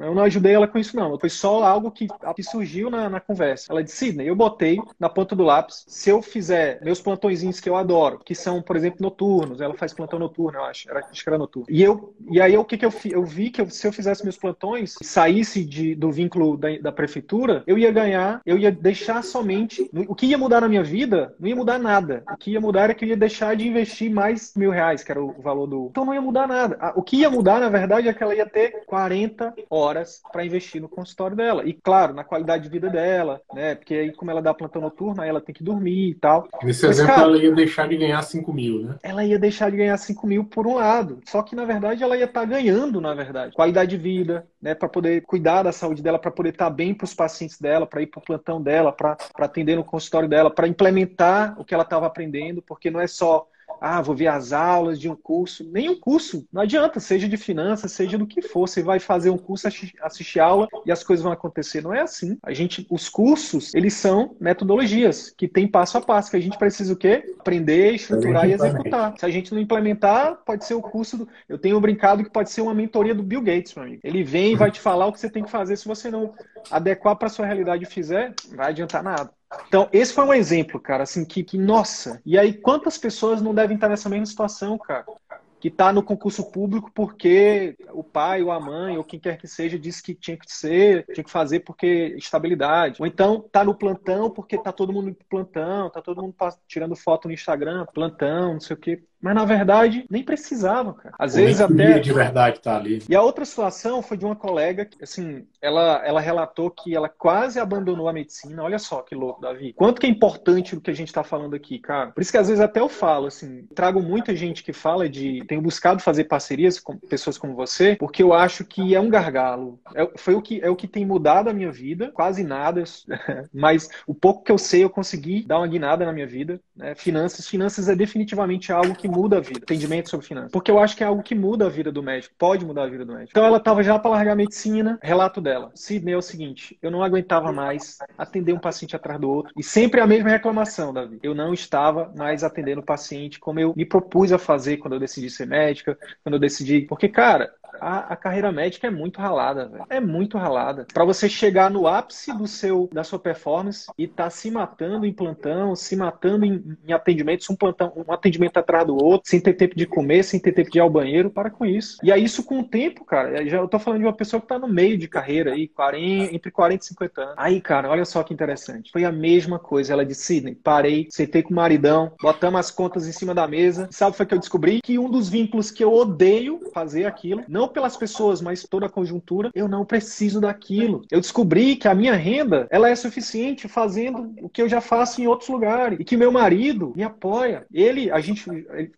Eu não ajudei ela com isso, não. Foi só algo que, que surgiu na, na, conversa. Ela disse, Sidney, eu botei na ponta do lápis, se eu fizer meus plantõezinhos que eu adoro, que são, por exemplo, noturnos, ela faz plantão noturno, eu acho, era, acho que era noturno. E, eu, e aí, o que, que eu, eu vi que eu, se eu fizesse meus plantões, saísse de, do vínculo da, da prefeitura, eu ia ganhar, eu ia deixar somente. O que ia mudar na minha vida, não ia mudar nada. O que ia mudar era que eu ia deixar de investir mais mil reais, que era o valor do. Então não ia mudar nada. O que ia mudar, na verdade, é que ela ia ter 40 horas para investir no consultório dela. E, claro, na qualidade de vida dela, né? Porque aí, como ela dá plantão noturno, aí ela tem que dormir e tal. Nesse Mas, exemplo, cara, ela ia deixar de ganhar 5 mil, né? Ela ia deixar de ganhar 5 mil por um lado. Só que, na verdade, ela ia estar tá ganhando, na verdade, qualidade de vida, né? Para poder cuidar da saúde dela, para poder estar tá bem para os pacientes dela, para ir para o plantão dela, para atender no consultório dela, para implementar o que ela estava aprendendo, porque não é só ah, vou ver as aulas de um curso. Nenhum curso, não adianta, seja de finanças, seja do que for. Você vai fazer um curso, assistir aula e as coisas vão acontecer. Não é assim. A gente, os cursos, eles são metodologias que tem passo a passo, que a gente precisa o quê? Aprender, estruturar e executar. Se a gente não implementar, pode ser o curso do... Eu tenho brincado que pode ser uma mentoria do Bill Gates, meu amigo. Ele vem e vai te falar o que você tem que fazer. Se você não adequar para sua realidade e fizer, não vai adiantar nada. Então, esse foi um exemplo, cara, assim, que, que, nossa. E aí, quantas pessoas não devem estar nessa mesma situação, cara? Que está no concurso público porque o pai ou a mãe ou quem quer que seja disse que tinha que ser, tinha que fazer porque estabilidade. Ou então está no plantão porque tá todo mundo no plantão, tá todo mundo tirando foto no Instagram, plantão, não sei o quê. Mas na verdade nem precisava, cara. Às Ou vezes até de verdade tá ali. E a outra situação foi de uma colega que assim, ela ela relatou que ela quase abandonou a medicina. Olha só que louco, Davi. Quanto que é importante o que a gente tá falando aqui, cara. Por isso que às vezes até eu falo assim, trago muita gente que fala de tenho buscado fazer parcerias com pessoas como você, porque eu acho que é um gargalo. É, foi o que é o que tem mudado a minha vida, quase nada, mas o pouco que eu sei eu consegui dar uma guinada na minha vida, né? Finanças, finanças é definitivamente algo que muda a vida, atendimento sobre finanças. Porque eu acho que é algo que muda a vida do médico, pode mudar a vida do médico. Então ela estava já para largar a medicina, relato dela. Sidney é o seguinte, eu não aguentava mais atender um paciente atrás do outro. E sempre a mesma reclamação, Davi. Eu não estava mais atendendo o paciente como eu me propus a fazer quando eu decidi ser médica, quando eu decidi. Porque, cara, a, a carreira médica é muito ralada. É muito ralada. Para você chegar no ápice do seu, da sua performance e tá se matando em plantão, se matando em, em atendimentos, um plantão, um atendimento atrás do outro, sem ter tempo de comer, sem ter tempo de ir ao banheiro, para com isso. E aí isso com o tempo, cara, já eu tô falando de uma pessoa que tá no meio de carreira aí, 40, entre 40 e 50 anos. Aí, cara, olha só que interessante. Foi a mesma coisa. Ela disse, Sidney, parei, sentei com o maridão, botamos as contas em cima da mesa. Sabe foi que eu descobri? Que um dos vínculos que eu odeio fazer aquilo, não pelas pessoas, mas toda a conjuntura, eu não preciso daquilo. Eu descobri que a minha renda, ela é suficiente fazendo o que eu já faço em outros lugares. E que meu marido me apoia. Ele, a gente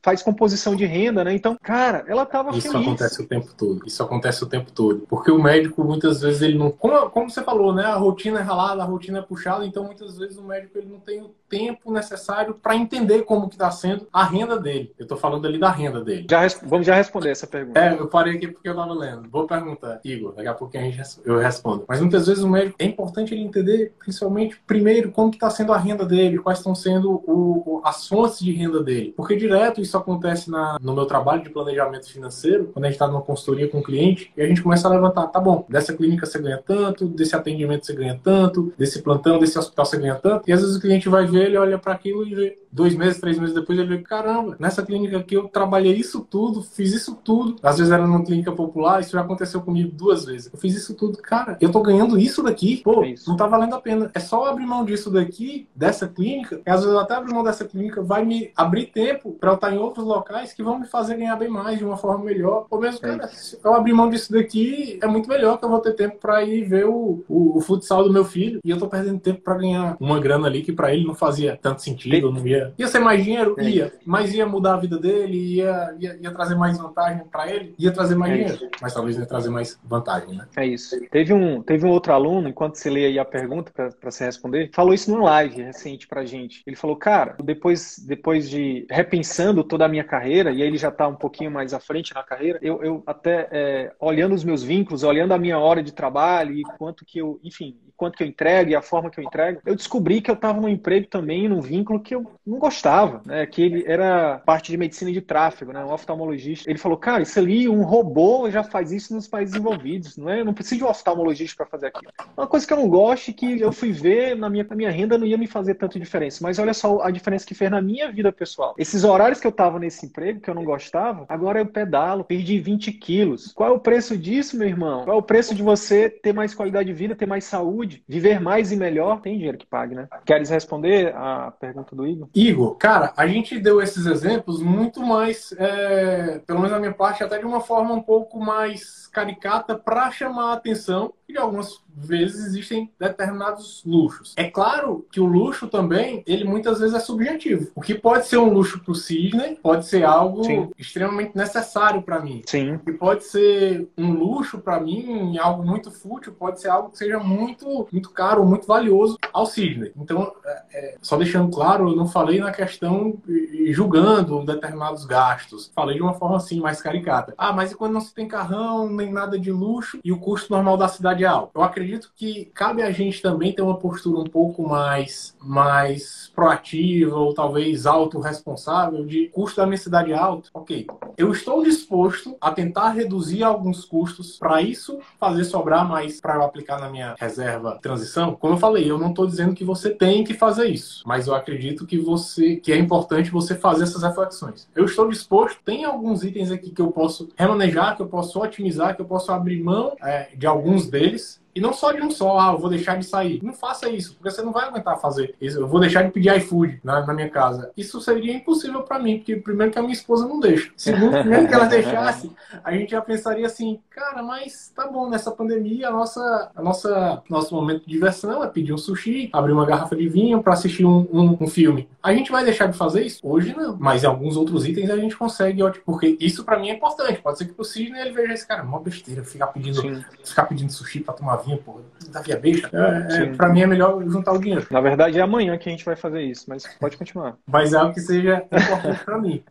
faz composição de renda, né? Então, cara, ela tava Isso feliz. acontece o tempo todo. Isso acontece o tempo todo. Porque o médico, muitas vezes, ele não. Como, como você falou, né? A rotina é ralada, a rotina é puxada, então muitas vezes o médico ele não tem o tempo necessário para entender como que está sendo a renda dele. Eu estou falando ali da renda dele. Já, vamos já responder essa pergunta. É, eu parei aqui porque eu estava lendo. Vou perguntar, Igor, daqui a pouquinho a gente, eu respondo. Mas muitas vezes o médico, é importante ele entender, principalmente, primeiro, como está sendo a renda dele, quais estão sendo o, as fontes de renda dele. Porque direto isso acontece na, no meu trabalho de planejamento financeiro, quando a gente está numa consultoria com o um cliente, e a gente começa a levantar, tá bom, dessa clínica você ganha tanto, desse atendimento você ganha tanto, desse plantão, desse hospital você ganha tanto, e às vezes o cliente vai ver, ele olha para aquilo e vê, dois meses, três meses depois, ele vê, caramba, nessa clínica aqui eu trabalhei isso tudo, fiz isso tudo, às vezes era numa clínica popular, isso já aconteceu comigo duas vezes, eu fiz isso tudo, cara, eu tô ganhando isso daqui, pô, é isso. não tá valendo a pena, é só abrir mão disso daqui, dessa clínica, e às vezes eu até abrir mão dessa clínica vai me abrir tempo para eu estar em outros locais que vão me fazer ganhar bem mais, de uma forma melhor, ou mesmo, é cara, se eu abrir mão disso daqui, é muito melhor que eu vou ter tempo para ir ver o, o, o, futsal do meu filho, e eu tô perdendo tempo para ganhar uma grana ali que para ele não fazia tanto sentido, não ia, ia ser mais dinheiro, é. ia, mas ia mudar a vida dele, ia, ia, ia trazer mais vantagem para ele, ia trazer mais é dinheiro, isso. mas talvez ia trazer mais vantagem, né? É isso. Teve um, teve um outro aluno, enquanto você lê aí a pergunta para você responder, falou isso numa live recente pra gente. Ele falou, cara, depois, depois de repensando toda a minha carreira, e aí ele já tá um pouquinho mais à frente na carreira, eu, eu até é, olhando os meus vínculos, olhando a minha hora de trabalho e quanto que eu, enfim, quanto que eu entrego e a forma que eu entrego, eu descobri que eu estava num emprego também, num vínculo que eu não gostava, né? Que ele era parte de medicina de tráfego, né? Um oftalmologista. Ele falou, cara, isso ali, um robô já faz isso nos países envolvidos, não é? Eu não preciso de um oftalmologista para fazer aquilo. Uma coisa que eu não gosto e que eu fui ver na minha, na minha renda não ia me fazer tanta diferença. Mas olha só a diferença que fez na minha vida pessoal. Esses horários que eu estava nesse emprego, que eu não gostava, agora eu pedalo, perdi 20 quilos. Qual é o preço disso, meu irmão? Qual é o preço de você ter mais qualidade de vida, ter mais saúde? Saúde, viver mais e melhor, tem dinheiro que pague, né? Queres responder a pergunta do Igor? Igor, cara, a gente deu esses exemplos muito mais, é, pelo menos na minha parte, até de uma forma um pouco mais caricata para chamar a atenção e de algumas vezes existem determinados luxos. É claro que o luxo também, ele muitas vezes é subjetivo. O que pode ser um luxo para o Sidney pode ser algo Sim. extremamente necessário para mim. Sim. O que pode ser um luxo para mim, algo muito fútil, pode ser algo que seja muito, muito caro, muito valioso ao Sidney. Então, é, é, só deixando claro, eu não falei na questão julgando determinados gastos. Falei de uma forma assim, mais caricata. Ah, mas e quando não se tem carrão, nem nada de luxo e o custo normal da cidade alto? Eu acredito que cabe a gente também ter uma postura um pouco mais, mais proativa ou talvez autorresponsável de custo da é alto. Ok, eu estou disposto a tentar reduzir alguns custos para isso fazer sobrar mais para eu aplicar na minha reserva transição. Como eu falei, eu não estou dizendo que você tem que fazer isso, mas eu acredito que você que é importante você fazer essas reflexões. Eu estou disposto, tem alguns itens aqui que eu posso remanejar, que eu posso otimizar, que eu posso abrir mão é, de alguns deles deles e não só de um só, ah, eu vou deixar de sair. Não faça isso, porque você não vai aguentar fazer isso. Eu vou deixar de pedir iFood na, na minha casa. Isso seria impossível para mim, porque primeiro que a minha esposa não deixa. Segundo, primeiro que ela deixasse, a gente já pensaria assim, cara, mas tá bom, nessa pandemia, a nossa, a nossa, nosso momento de diversão é pedir um sushi, abrir uma garrafa de vinho para assistir um, um, um, filme. A gente vai deixar de fazer isso? Hoje não. Mas em alguns outros itens a gente consegue, porque isso para mim é importante. Pode ser que pro Sidney ele veja esse cara, uma besteira, ficar pedindo, ficar pedindo sushi para tomar vinho porra. Davi é besta. É, é, pra mim é melhor juntar o dinheiro. Na verdade é amanhã que a gente vai fazer isso, mas pode continuar. Mas é algo que seja importante pra mim.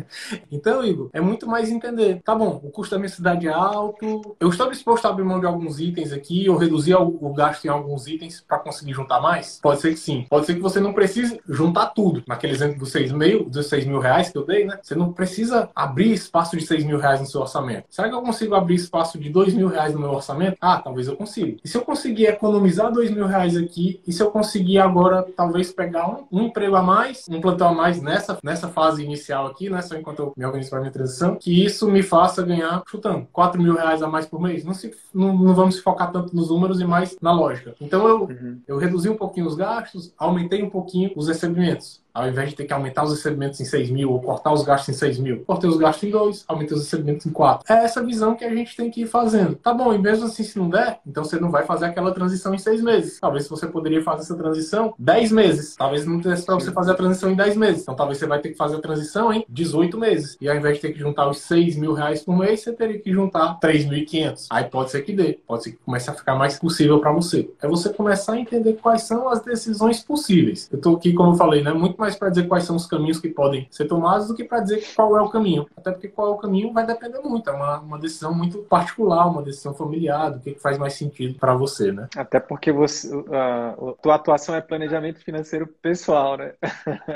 então, Igor, é muito mais entender. Tá bom, o custo da minha cidade é alto. Eu estou disposto a abrir mão de alguns itens aqui ou reduzir o, o gasto em alguns itens para conseguir juntar mais? Pode ser que sim. Pode ser que você não precise juntar tudo. Naquele exemplo dos 6 mil, dos 6 mil reais que eu dei, né? Você não precisa abrir espaço de 6 mil reais no seu orçamento. Será que eu consigo abrir espaço de 2 mil reais no meu orçamento? Ah, talvez eu consiga. E se eu conseguir economizar 2 mil reais aqui, e se eu conseguir agora talvez pegar um, um emprego a mais, um plantão a mais nessa, nessa fase inicial aqui, né? Só enquanto eu me organizo para minha transição, que isso me faça ganhar, chutando, 4 mil reais a mais por mês. Não, se, não, não vamos se focar tanto nos números e mais na lógica. Então eu, uhum. eu reduzi um pouquinho os gastos, aumentei um pouquinho os recebimentos. Ao invés de ter que aumentar os recebimentos em 6 mil ou cortar os gastos em 6 mil, cortei os gastos em 2, aumentei os recebimentos em 4. É essa visão que a gente tem que ir fazendo. Tá bom, e mesmo assim, se não der, então você não vai fazer aquela transição em 6 meses. Talvez você poderia fazer essa transição 10 meses. Talvez não desse para você fazer a transição em 10 meses. Então talvez você vai ter que fazer a transição em 18 meses. E ao invés de ter que juntar os 6 mil reais por mês, você teria que juntar 3.500. Aí pode ser que dê. Pode ser que comece a ficar mais possível para você. É você começar a entender quais são as decisões possíveis. Eu tô aqui, como eu falei, né? Muito mais para dizer quais são os os caminhos que podem ser tomados do que para dizer qual é o caminho. Até porque qual é o caminho vai depender muito. É uma, uma decisão muito particular, uma decisão familiar, do que, que faz mais sentido para você, né? Até porque você, a, a tua atuação é planejamento financeiro pessoal, né?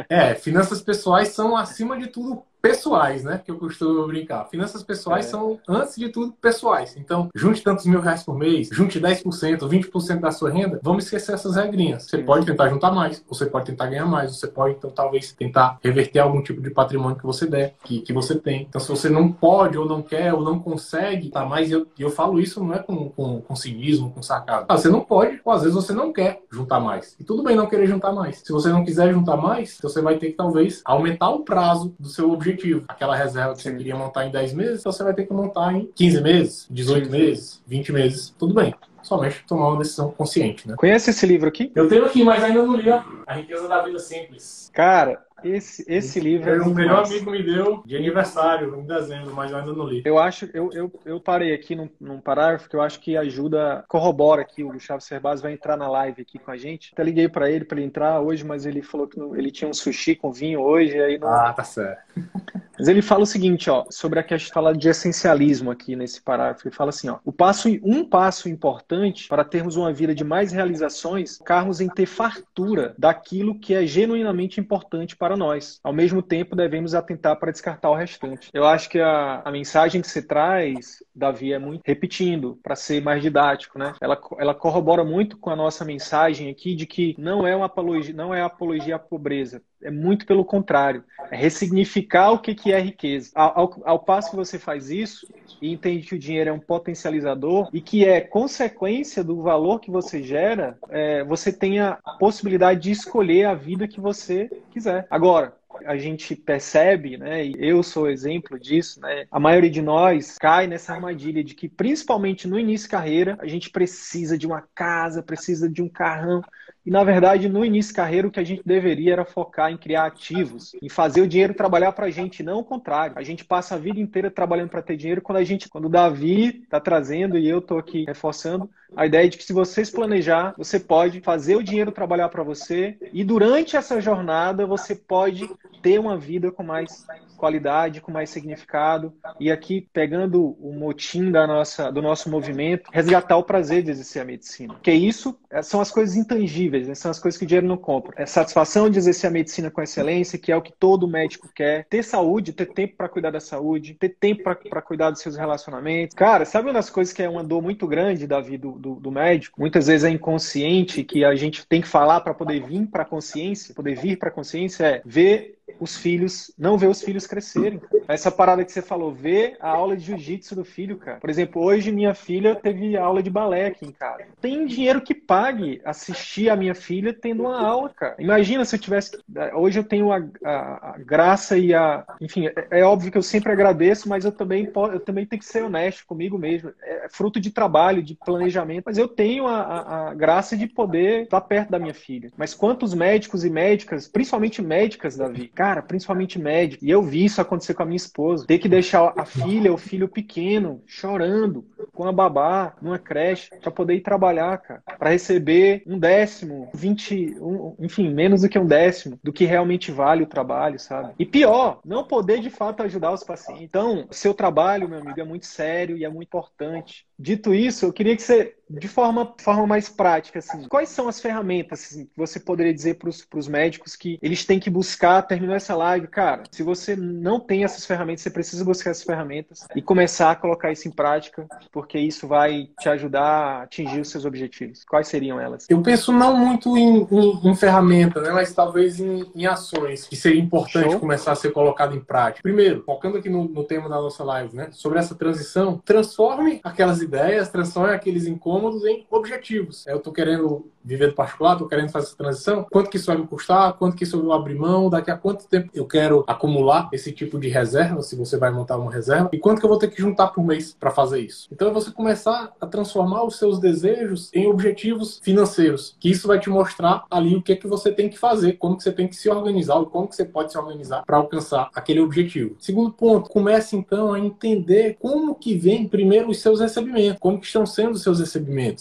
é, finanças pessoais são, acima de tudo, pessoais, né? Que eu costumo brincar. Finanças pessoais é. são, antes de tudo, pessoais. Então, junte tantos mil reais por mês, junte 10%, 20% da sua renda, vamos esquecer essas regrinhas. Você Sim. pode tentar juntar mais, você pode tentar ganhar mais, você pode, então, talvez tentar reverter algum tipo de patrimônio que você der, que, que você tem. Então, se você não pode, ou não quer, ou não consegue, tá mais, eu, eu falo isso não é com, com, com cinismo, com sacado. Ah, você não pode, ou às vezes você não quer juntar mais. E tudo bem não querer juntar mais. Se você não quiser juntar mais, você vai ter que, talvez, aumentar o prazo do seu objetivo objetivo. Aquela reserva que você queria montar em 10 meses, então você vai ter que montar em 15 meses, 18 Sim. meses, 20 meses. Tudo bem. Somente tomar uma decisão consciente, né? Conhece esse livro aqui? Eu tenho aqui, mas ainda não li. A Riqueza da Vida Simples. Cara, esse, esse livro é. O melhor massa. amigo me deu de aniversário, em dezembro, mas eu ainda não li. Eu acho, eu, eu, eu parei aqui num, num parágrafo que eu acho que ajuda, corrobora aqui. O Gustavo Cerbasi vai entrar na live aqui com a gente. Até liguei para ele para ele entrar hoje, mas ele falou que não, ele tinha um sushi com vinho hoje. Aí não... Ah, tá certo. Mas ele fala o seguinte, ó, sobre a questão fala de essencialismo aqui nesse parágrafo. Ele fala assim, ó, o passo, um passo importante para termos uma vida de mais realizações, focarmos em ter fartura daquilo que é genuinamente importante para nós. Ao mesmo tempo, devemos atentar para descartar o restante. Eu acho que a, a mensagem que você traz, Davi, é muito repetindo para ser mais didático, né? Ela, ela corrobora muito com a nossa mensagem aqui de que não é uma apologia, não é apologia à pobreza, é muito pelo contrário. É ressignificar o que, que é riqueza. Ao, ao, ao, passo que você faz isso e entende que o dinheiro é um potencializador e que é consequência do valor que você gera, é, você tem a possibilidade de escolher a vida que você quiser. Agora, a gente percebe, né, e eu sou exemplo disso, né, a maioria de nós cai nessa armadilha de que, principalmente no início de carreira, a gente precisa de uma casa, precisa de um carrão, e, na verdade, no início de carreira, o que a gente deveria era focar em criar ativos, em fazer o dinheiro trabalhar para a gente, não o contrário. A gente passa a vida inteira trabalhando para ter dinheiro, quando a gente, quando o Davi está trazendo e eu estou aqui reforçando, a ideia de que se você se planejar, você pode fazer o dinheiro trabalhar para você e durante essa jornada você pode ter uma vida com mais qualidade, com mais significado. E aqui, pegando o motim da nossa, do nosso movimento, resgatar o prazer de exercer a medicina. Porque isso é, são as coisas intangíveis, né? são as coisas que o dinheiro não compra. É satisfação de exercer a medicina com excelência, que é o que todo médico quer. Ter saúde, ter tempo para cuidar da saúde, ter tempo para cuidar dos seus relacionamentos. Cara, sabe uma das coisas que é uma dor muito grande, Davi, do, do, do médico? Muitas vezes é inconsciente, que a gente tem que falar para poder vir para a consciência, poder vir para a consciência, é ver os filhos, não ver os filhos crescerem. Essa parada que você falou, ver a aula de jiu-jitsu do filho, cara. Por exemplo, hoje minha filha teve aula de balé aqui em casa. Tem dinheiro que pague assistir a minha filha tendo uma aula, cara. Imagina se eu tivesse. Hoje eu tenho a, a, a graça e a. Enfim, é, é, óbvio que eu sempre agradeço, mas eu também, eu também tenho que ser honesto comigo mesmo. É fruto de trabalho, de planejamento. Mas eu tenho a, a, graça de poder estar perto da minha filha. Mas quantos médicos e médicas, principalmente médicas, Davi, cara, principalmente médico. E eu vi isso acontecer com a minha esposa. Ter que deixar a filha, o filho pequeno, chorando com a babá numa creche para poder ir trabalhar, cara, para receber um décimo, vinte, um, enfim, menos do que um décimo do que realmente vale o trabalho, sabe? E pior, não poder de fato ajudar os pacientes. Então, seu trabalho, meu amigo, é muito sério e é muito importante. Dito isso, eu queria que você, de forma, forma mais prática, assim, quais são as ferramentas assim, que você poderia dizer para os médicos que eles têm que buscar? Terminou essa live, cara. Se você não tem essas ferramentas, você precisa buscar essas ferramentas e começar a colocar isso em prática, porque isso vai te ajudar a atingir os seus objetivos. Quais seriam elas? Eu penso não muito em, em, em ferramenta, né, mas talvez em, em, ações que seria importante Show. começar a ser colocado em prática. Primeiro, focando aqui no, no tema da nossa live, né, sobre essa transição, transforme aquelas ideias, transforme aqueles incômodos em objetivos. Eu estou querendo viver do particular, estou querendo fazer essa transição, quanto que isso vai me custar, quanto que isso eu vou abrir mão, daqui a quanto tempo eu quero acumular esse tipo de reserva, se você vai montar uma reserva, e quanto que eu vou ter que juntar por mês para fazer isso. Então é você começar a transformar os seus desejos em objetivos financeiros, que isso vai te mostrar ali o que é que você tem que fazer, como que você tem que se organizar, ou como que você pode se organizar para alcançar aquele objetivo. Segundo ponto, comece então a entender como que vem primeiro os seus recebimentos, como que estão sendo os seus recebimentos,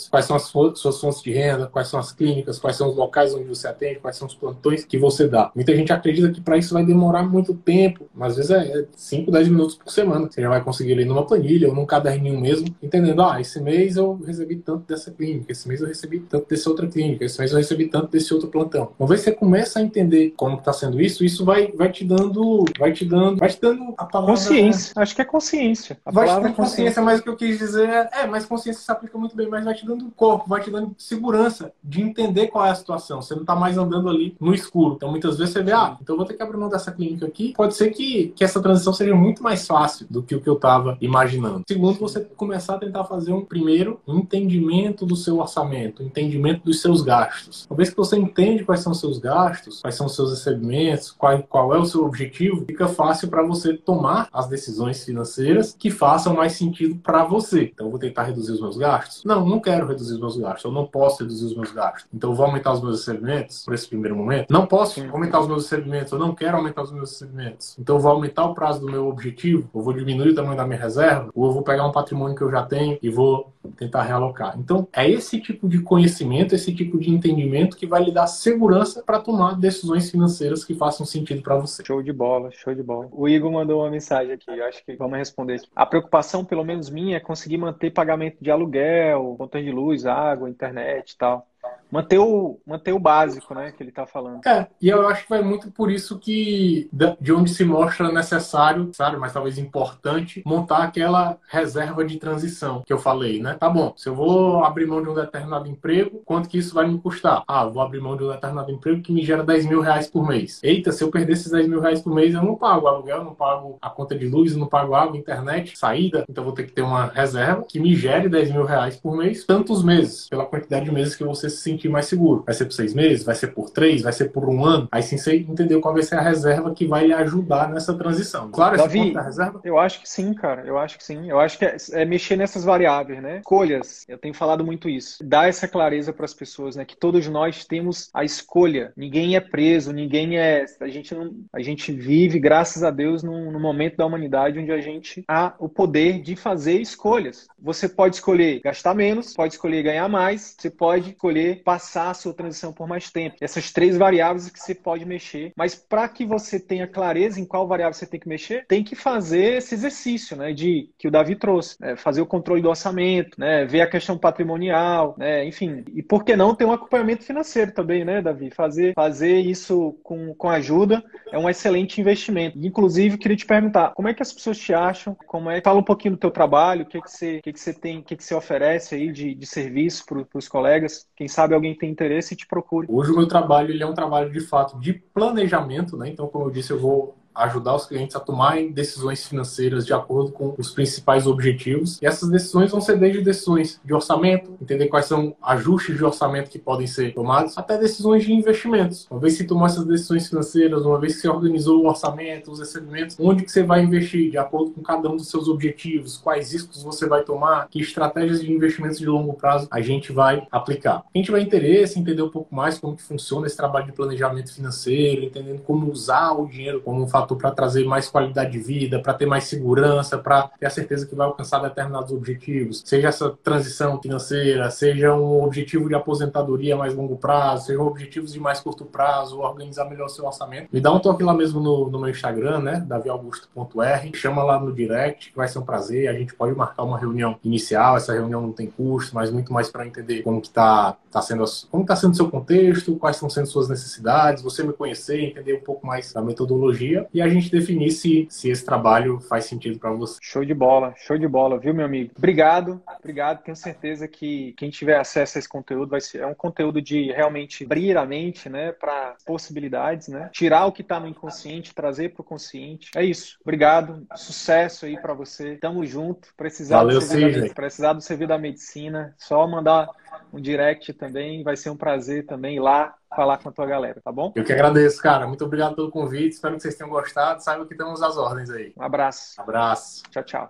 quais são as suas fontes de renda, quais são as clínicas, quais são os locais onde você atende, quais são os plantões que você dá. Muita gente acredita que para isso vai demorar muito tempo, mas às vezes é 5, 10 minutos por semana. Você já vai conseguir ler numa planilha ou num caderninho mesmo, entendendo, ah, esse mês eu recebi tanto dessa clínica, esse mês eu recebi tanto dessa outra clínica, esse mês eu recebi tanto desse outro plantão. Uma vez que você começa a entender como está sendo isso, isso vai, vai te dando, vai te dando, vai te dando a palavra... Consciência. Acho que é consciência. A vai te dando consciência, consciência, mas o que eu quis dizer é, é, mas consciência se aplica muito bem, mas vai te dando corpo, vai te dando segurança de entender qual é a situação. Você não está mais andando ali no escuro. Então, muitas vezes você vê, ah, então vou ter que abrir mão dessa clínica aqui. Pode ser que, que essa transição seja muito mais fácil do que o que eu estava imaginando. Segundo, você começar a tentar fazer um primeiro entendimento do seu orçamento, entendimento dos seus gastos. Uma vez que você entende quais são os seus gastos, quais são os seus recebimentos, qual, qual é o seu objetivo, fica fácil para você tomar as decisões financeiras que façam mais sentido para você. Então, vou tentar reduzir os meus gastos? Não, não quero reduzir os meus gastos. Eu não posso reduzir os meus gastos. Então, eu vou aumentar os meus recebimentos por esse primeiro momento? Não posso aumentar os meus recebimentos. Eu não quero aumentar os meus recebimentos. Então, eu vou aumentar o prazo do meu objetivo, eu vou diminuir o tamanho da minha reserva, ou eu vou pegar um patrimônio que eu já tenho e vou tentar realocar. Então, é esse tipo de conhecimento, esse tipo de entendimento que vai lhe dar segurança para tomar decisões financeiras que façam sentido para você. Show de bola, show de bola. O Igor mandou uma mensagem aqui, eu acho que vamos responder. A preocupação, pelo menos minha, é conseguir manter pagamento de aluguel, conta de luz, água, internet e tal manter o, manter o básico, né, que ele está falando. É, e eu acho que vai muito por isso que de onde se mostra necessário, sabe, mas talvez importante, montar aquela reserva de transição que eu falei, né? Tá bom, se eu vou abrir mão de um determinado emprego, quanto que isso vai me custar? Ah, vou abrir mão de um determinado emprego que me gera 10 mil reais por mês. Eita, se eu perder esses 10 mil reais por mês, eu não pago aluguel, não pago a conta de luz, não pago água, internet, saída, então vou ter que ter uma reserva que me gere 10 mil reais por mês, tantos meses, pela quantidade de meses que você se sentir mais seguro. Vai ser por seis meses, vai ser por três, vai ser por um ano. Aí sim você entendeu qual vai ser a reserva que vai lhe ajudar nessa transição. Claro, Davi, esse ponto da reserva? Eu acho que sim, cara. Eu acho que sim. Eu acho que é, é mexer nessas variáveis, né? Escolhas. Eu tenho falado muito isso. Dar essa clareza para as pessoas, né? Que todos nós temos a escolha. Ninguém é preso, ninguém é. A gente não. A gente vive, graças a Deus, num, num momento da humanidade onde a gente há o poder de fazer escolhas. Você pode escolher gastar menos, pode escolher ganhar mais, você pode escolher passar a sua transição por mais tempo. Essas três variáveis que você pode mexer, mas para que você tenha clareza em qual variável você tem que mexer, tem que fazer esse exercício, né, de que o Davi trouxe, né, fazer o controle do orçamento, né, ver a questão patrimonial, né, enfim, e por que não ter um acompanhamento financeiro também, né, Davi? Fazer, fazer isso com, com ajuda é um excelente investimento. Inclusive, queria te perguntar, como é que as pessoas te acham? Como é? Fala um pouquinho do teu trabalho, o que que você, que que você tem, o que que você oferece aí de, de serviço para os colegas? Quem sabe alguém tem interesse te procure. Hoje o meu trabalho ele é um trabalho de fato de planejamento, né? Então, como eu disse, eu vou ajudar os clientes a tomarem decisões financeiras de acordo com os principais objetivos. E essas decisões vão ser desde decisões de orçamento, entender quais são ajustes de orçamento que podem ser tomados, até decisões de investimentos. Uma vez que tomou essas decisões financeiras, uma vez que você organizou o orçamento, os recebimentos, onde que você vai investir de acordo com cada um dos seus objetivos, quais riscos você vai tomar, que estratégias de investimentos de longo prazo a gente vai aplicar. Quem tiver interesse entender um pouco mais como que funciona esse trabalho de planejamento financeiro, entendendo como usar o dinheiro como um fator para trazer mais qualidade de vida, para ter mais segurança, para ter a certeza que vai alcançar determinados objetivos, seja essa transição financeira, seja um objetivo de aposentadoria a mais longo prazo, seja objetivos de mais curto prazo, organizar melhor seu orçamento. Me dá um toque lá mesmo no, no meu Instagram, né, daviaugusto.r, chama lá no direct, que vai ser um prazer, a gente pode marcar uma reunião inicial, essa reunião não tem custo, mas muito mais para entender como que tá, tá sendo, como está sendo seu contexto, quais estão sendo suas necessidades, você me conhecer, entender um pouco mais da metodologia e a gente definir se, se esse trabalho faz sentido para você. Show de bola, show de bola, viu, meu amigo? Obrigado, obrigado. Tenho certeza que quem tiver acesso a esse conteúdo vai ser é um conteúdo de realmente abrir a mente, né, para possibilidades, né? Tirar o que está no inconsciente, trazer para o consciente. É isso. Obrigado, sucesso aí para você. Tamo junto. Precisar Valeu, do serviço da, precisar do serviço da medicina, só mandar um direct também. Vai ser um prazer também ir lá falar com a tua galera, tá bom? Eu que agradeço, cara. Muito obrigado pelo convite. Espero que vocês tenham gostado. Saiba que temos as ordens aí. Um abraço. Um abraço. Tchau, tchau.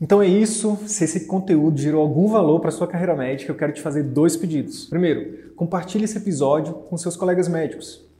Então é isso. Se esse conteúdo gerou algum valor para sua carreira médica, eu quero te fazer dois pedidos. Primeiro, compartilhe esse episódio com seus colegas médicos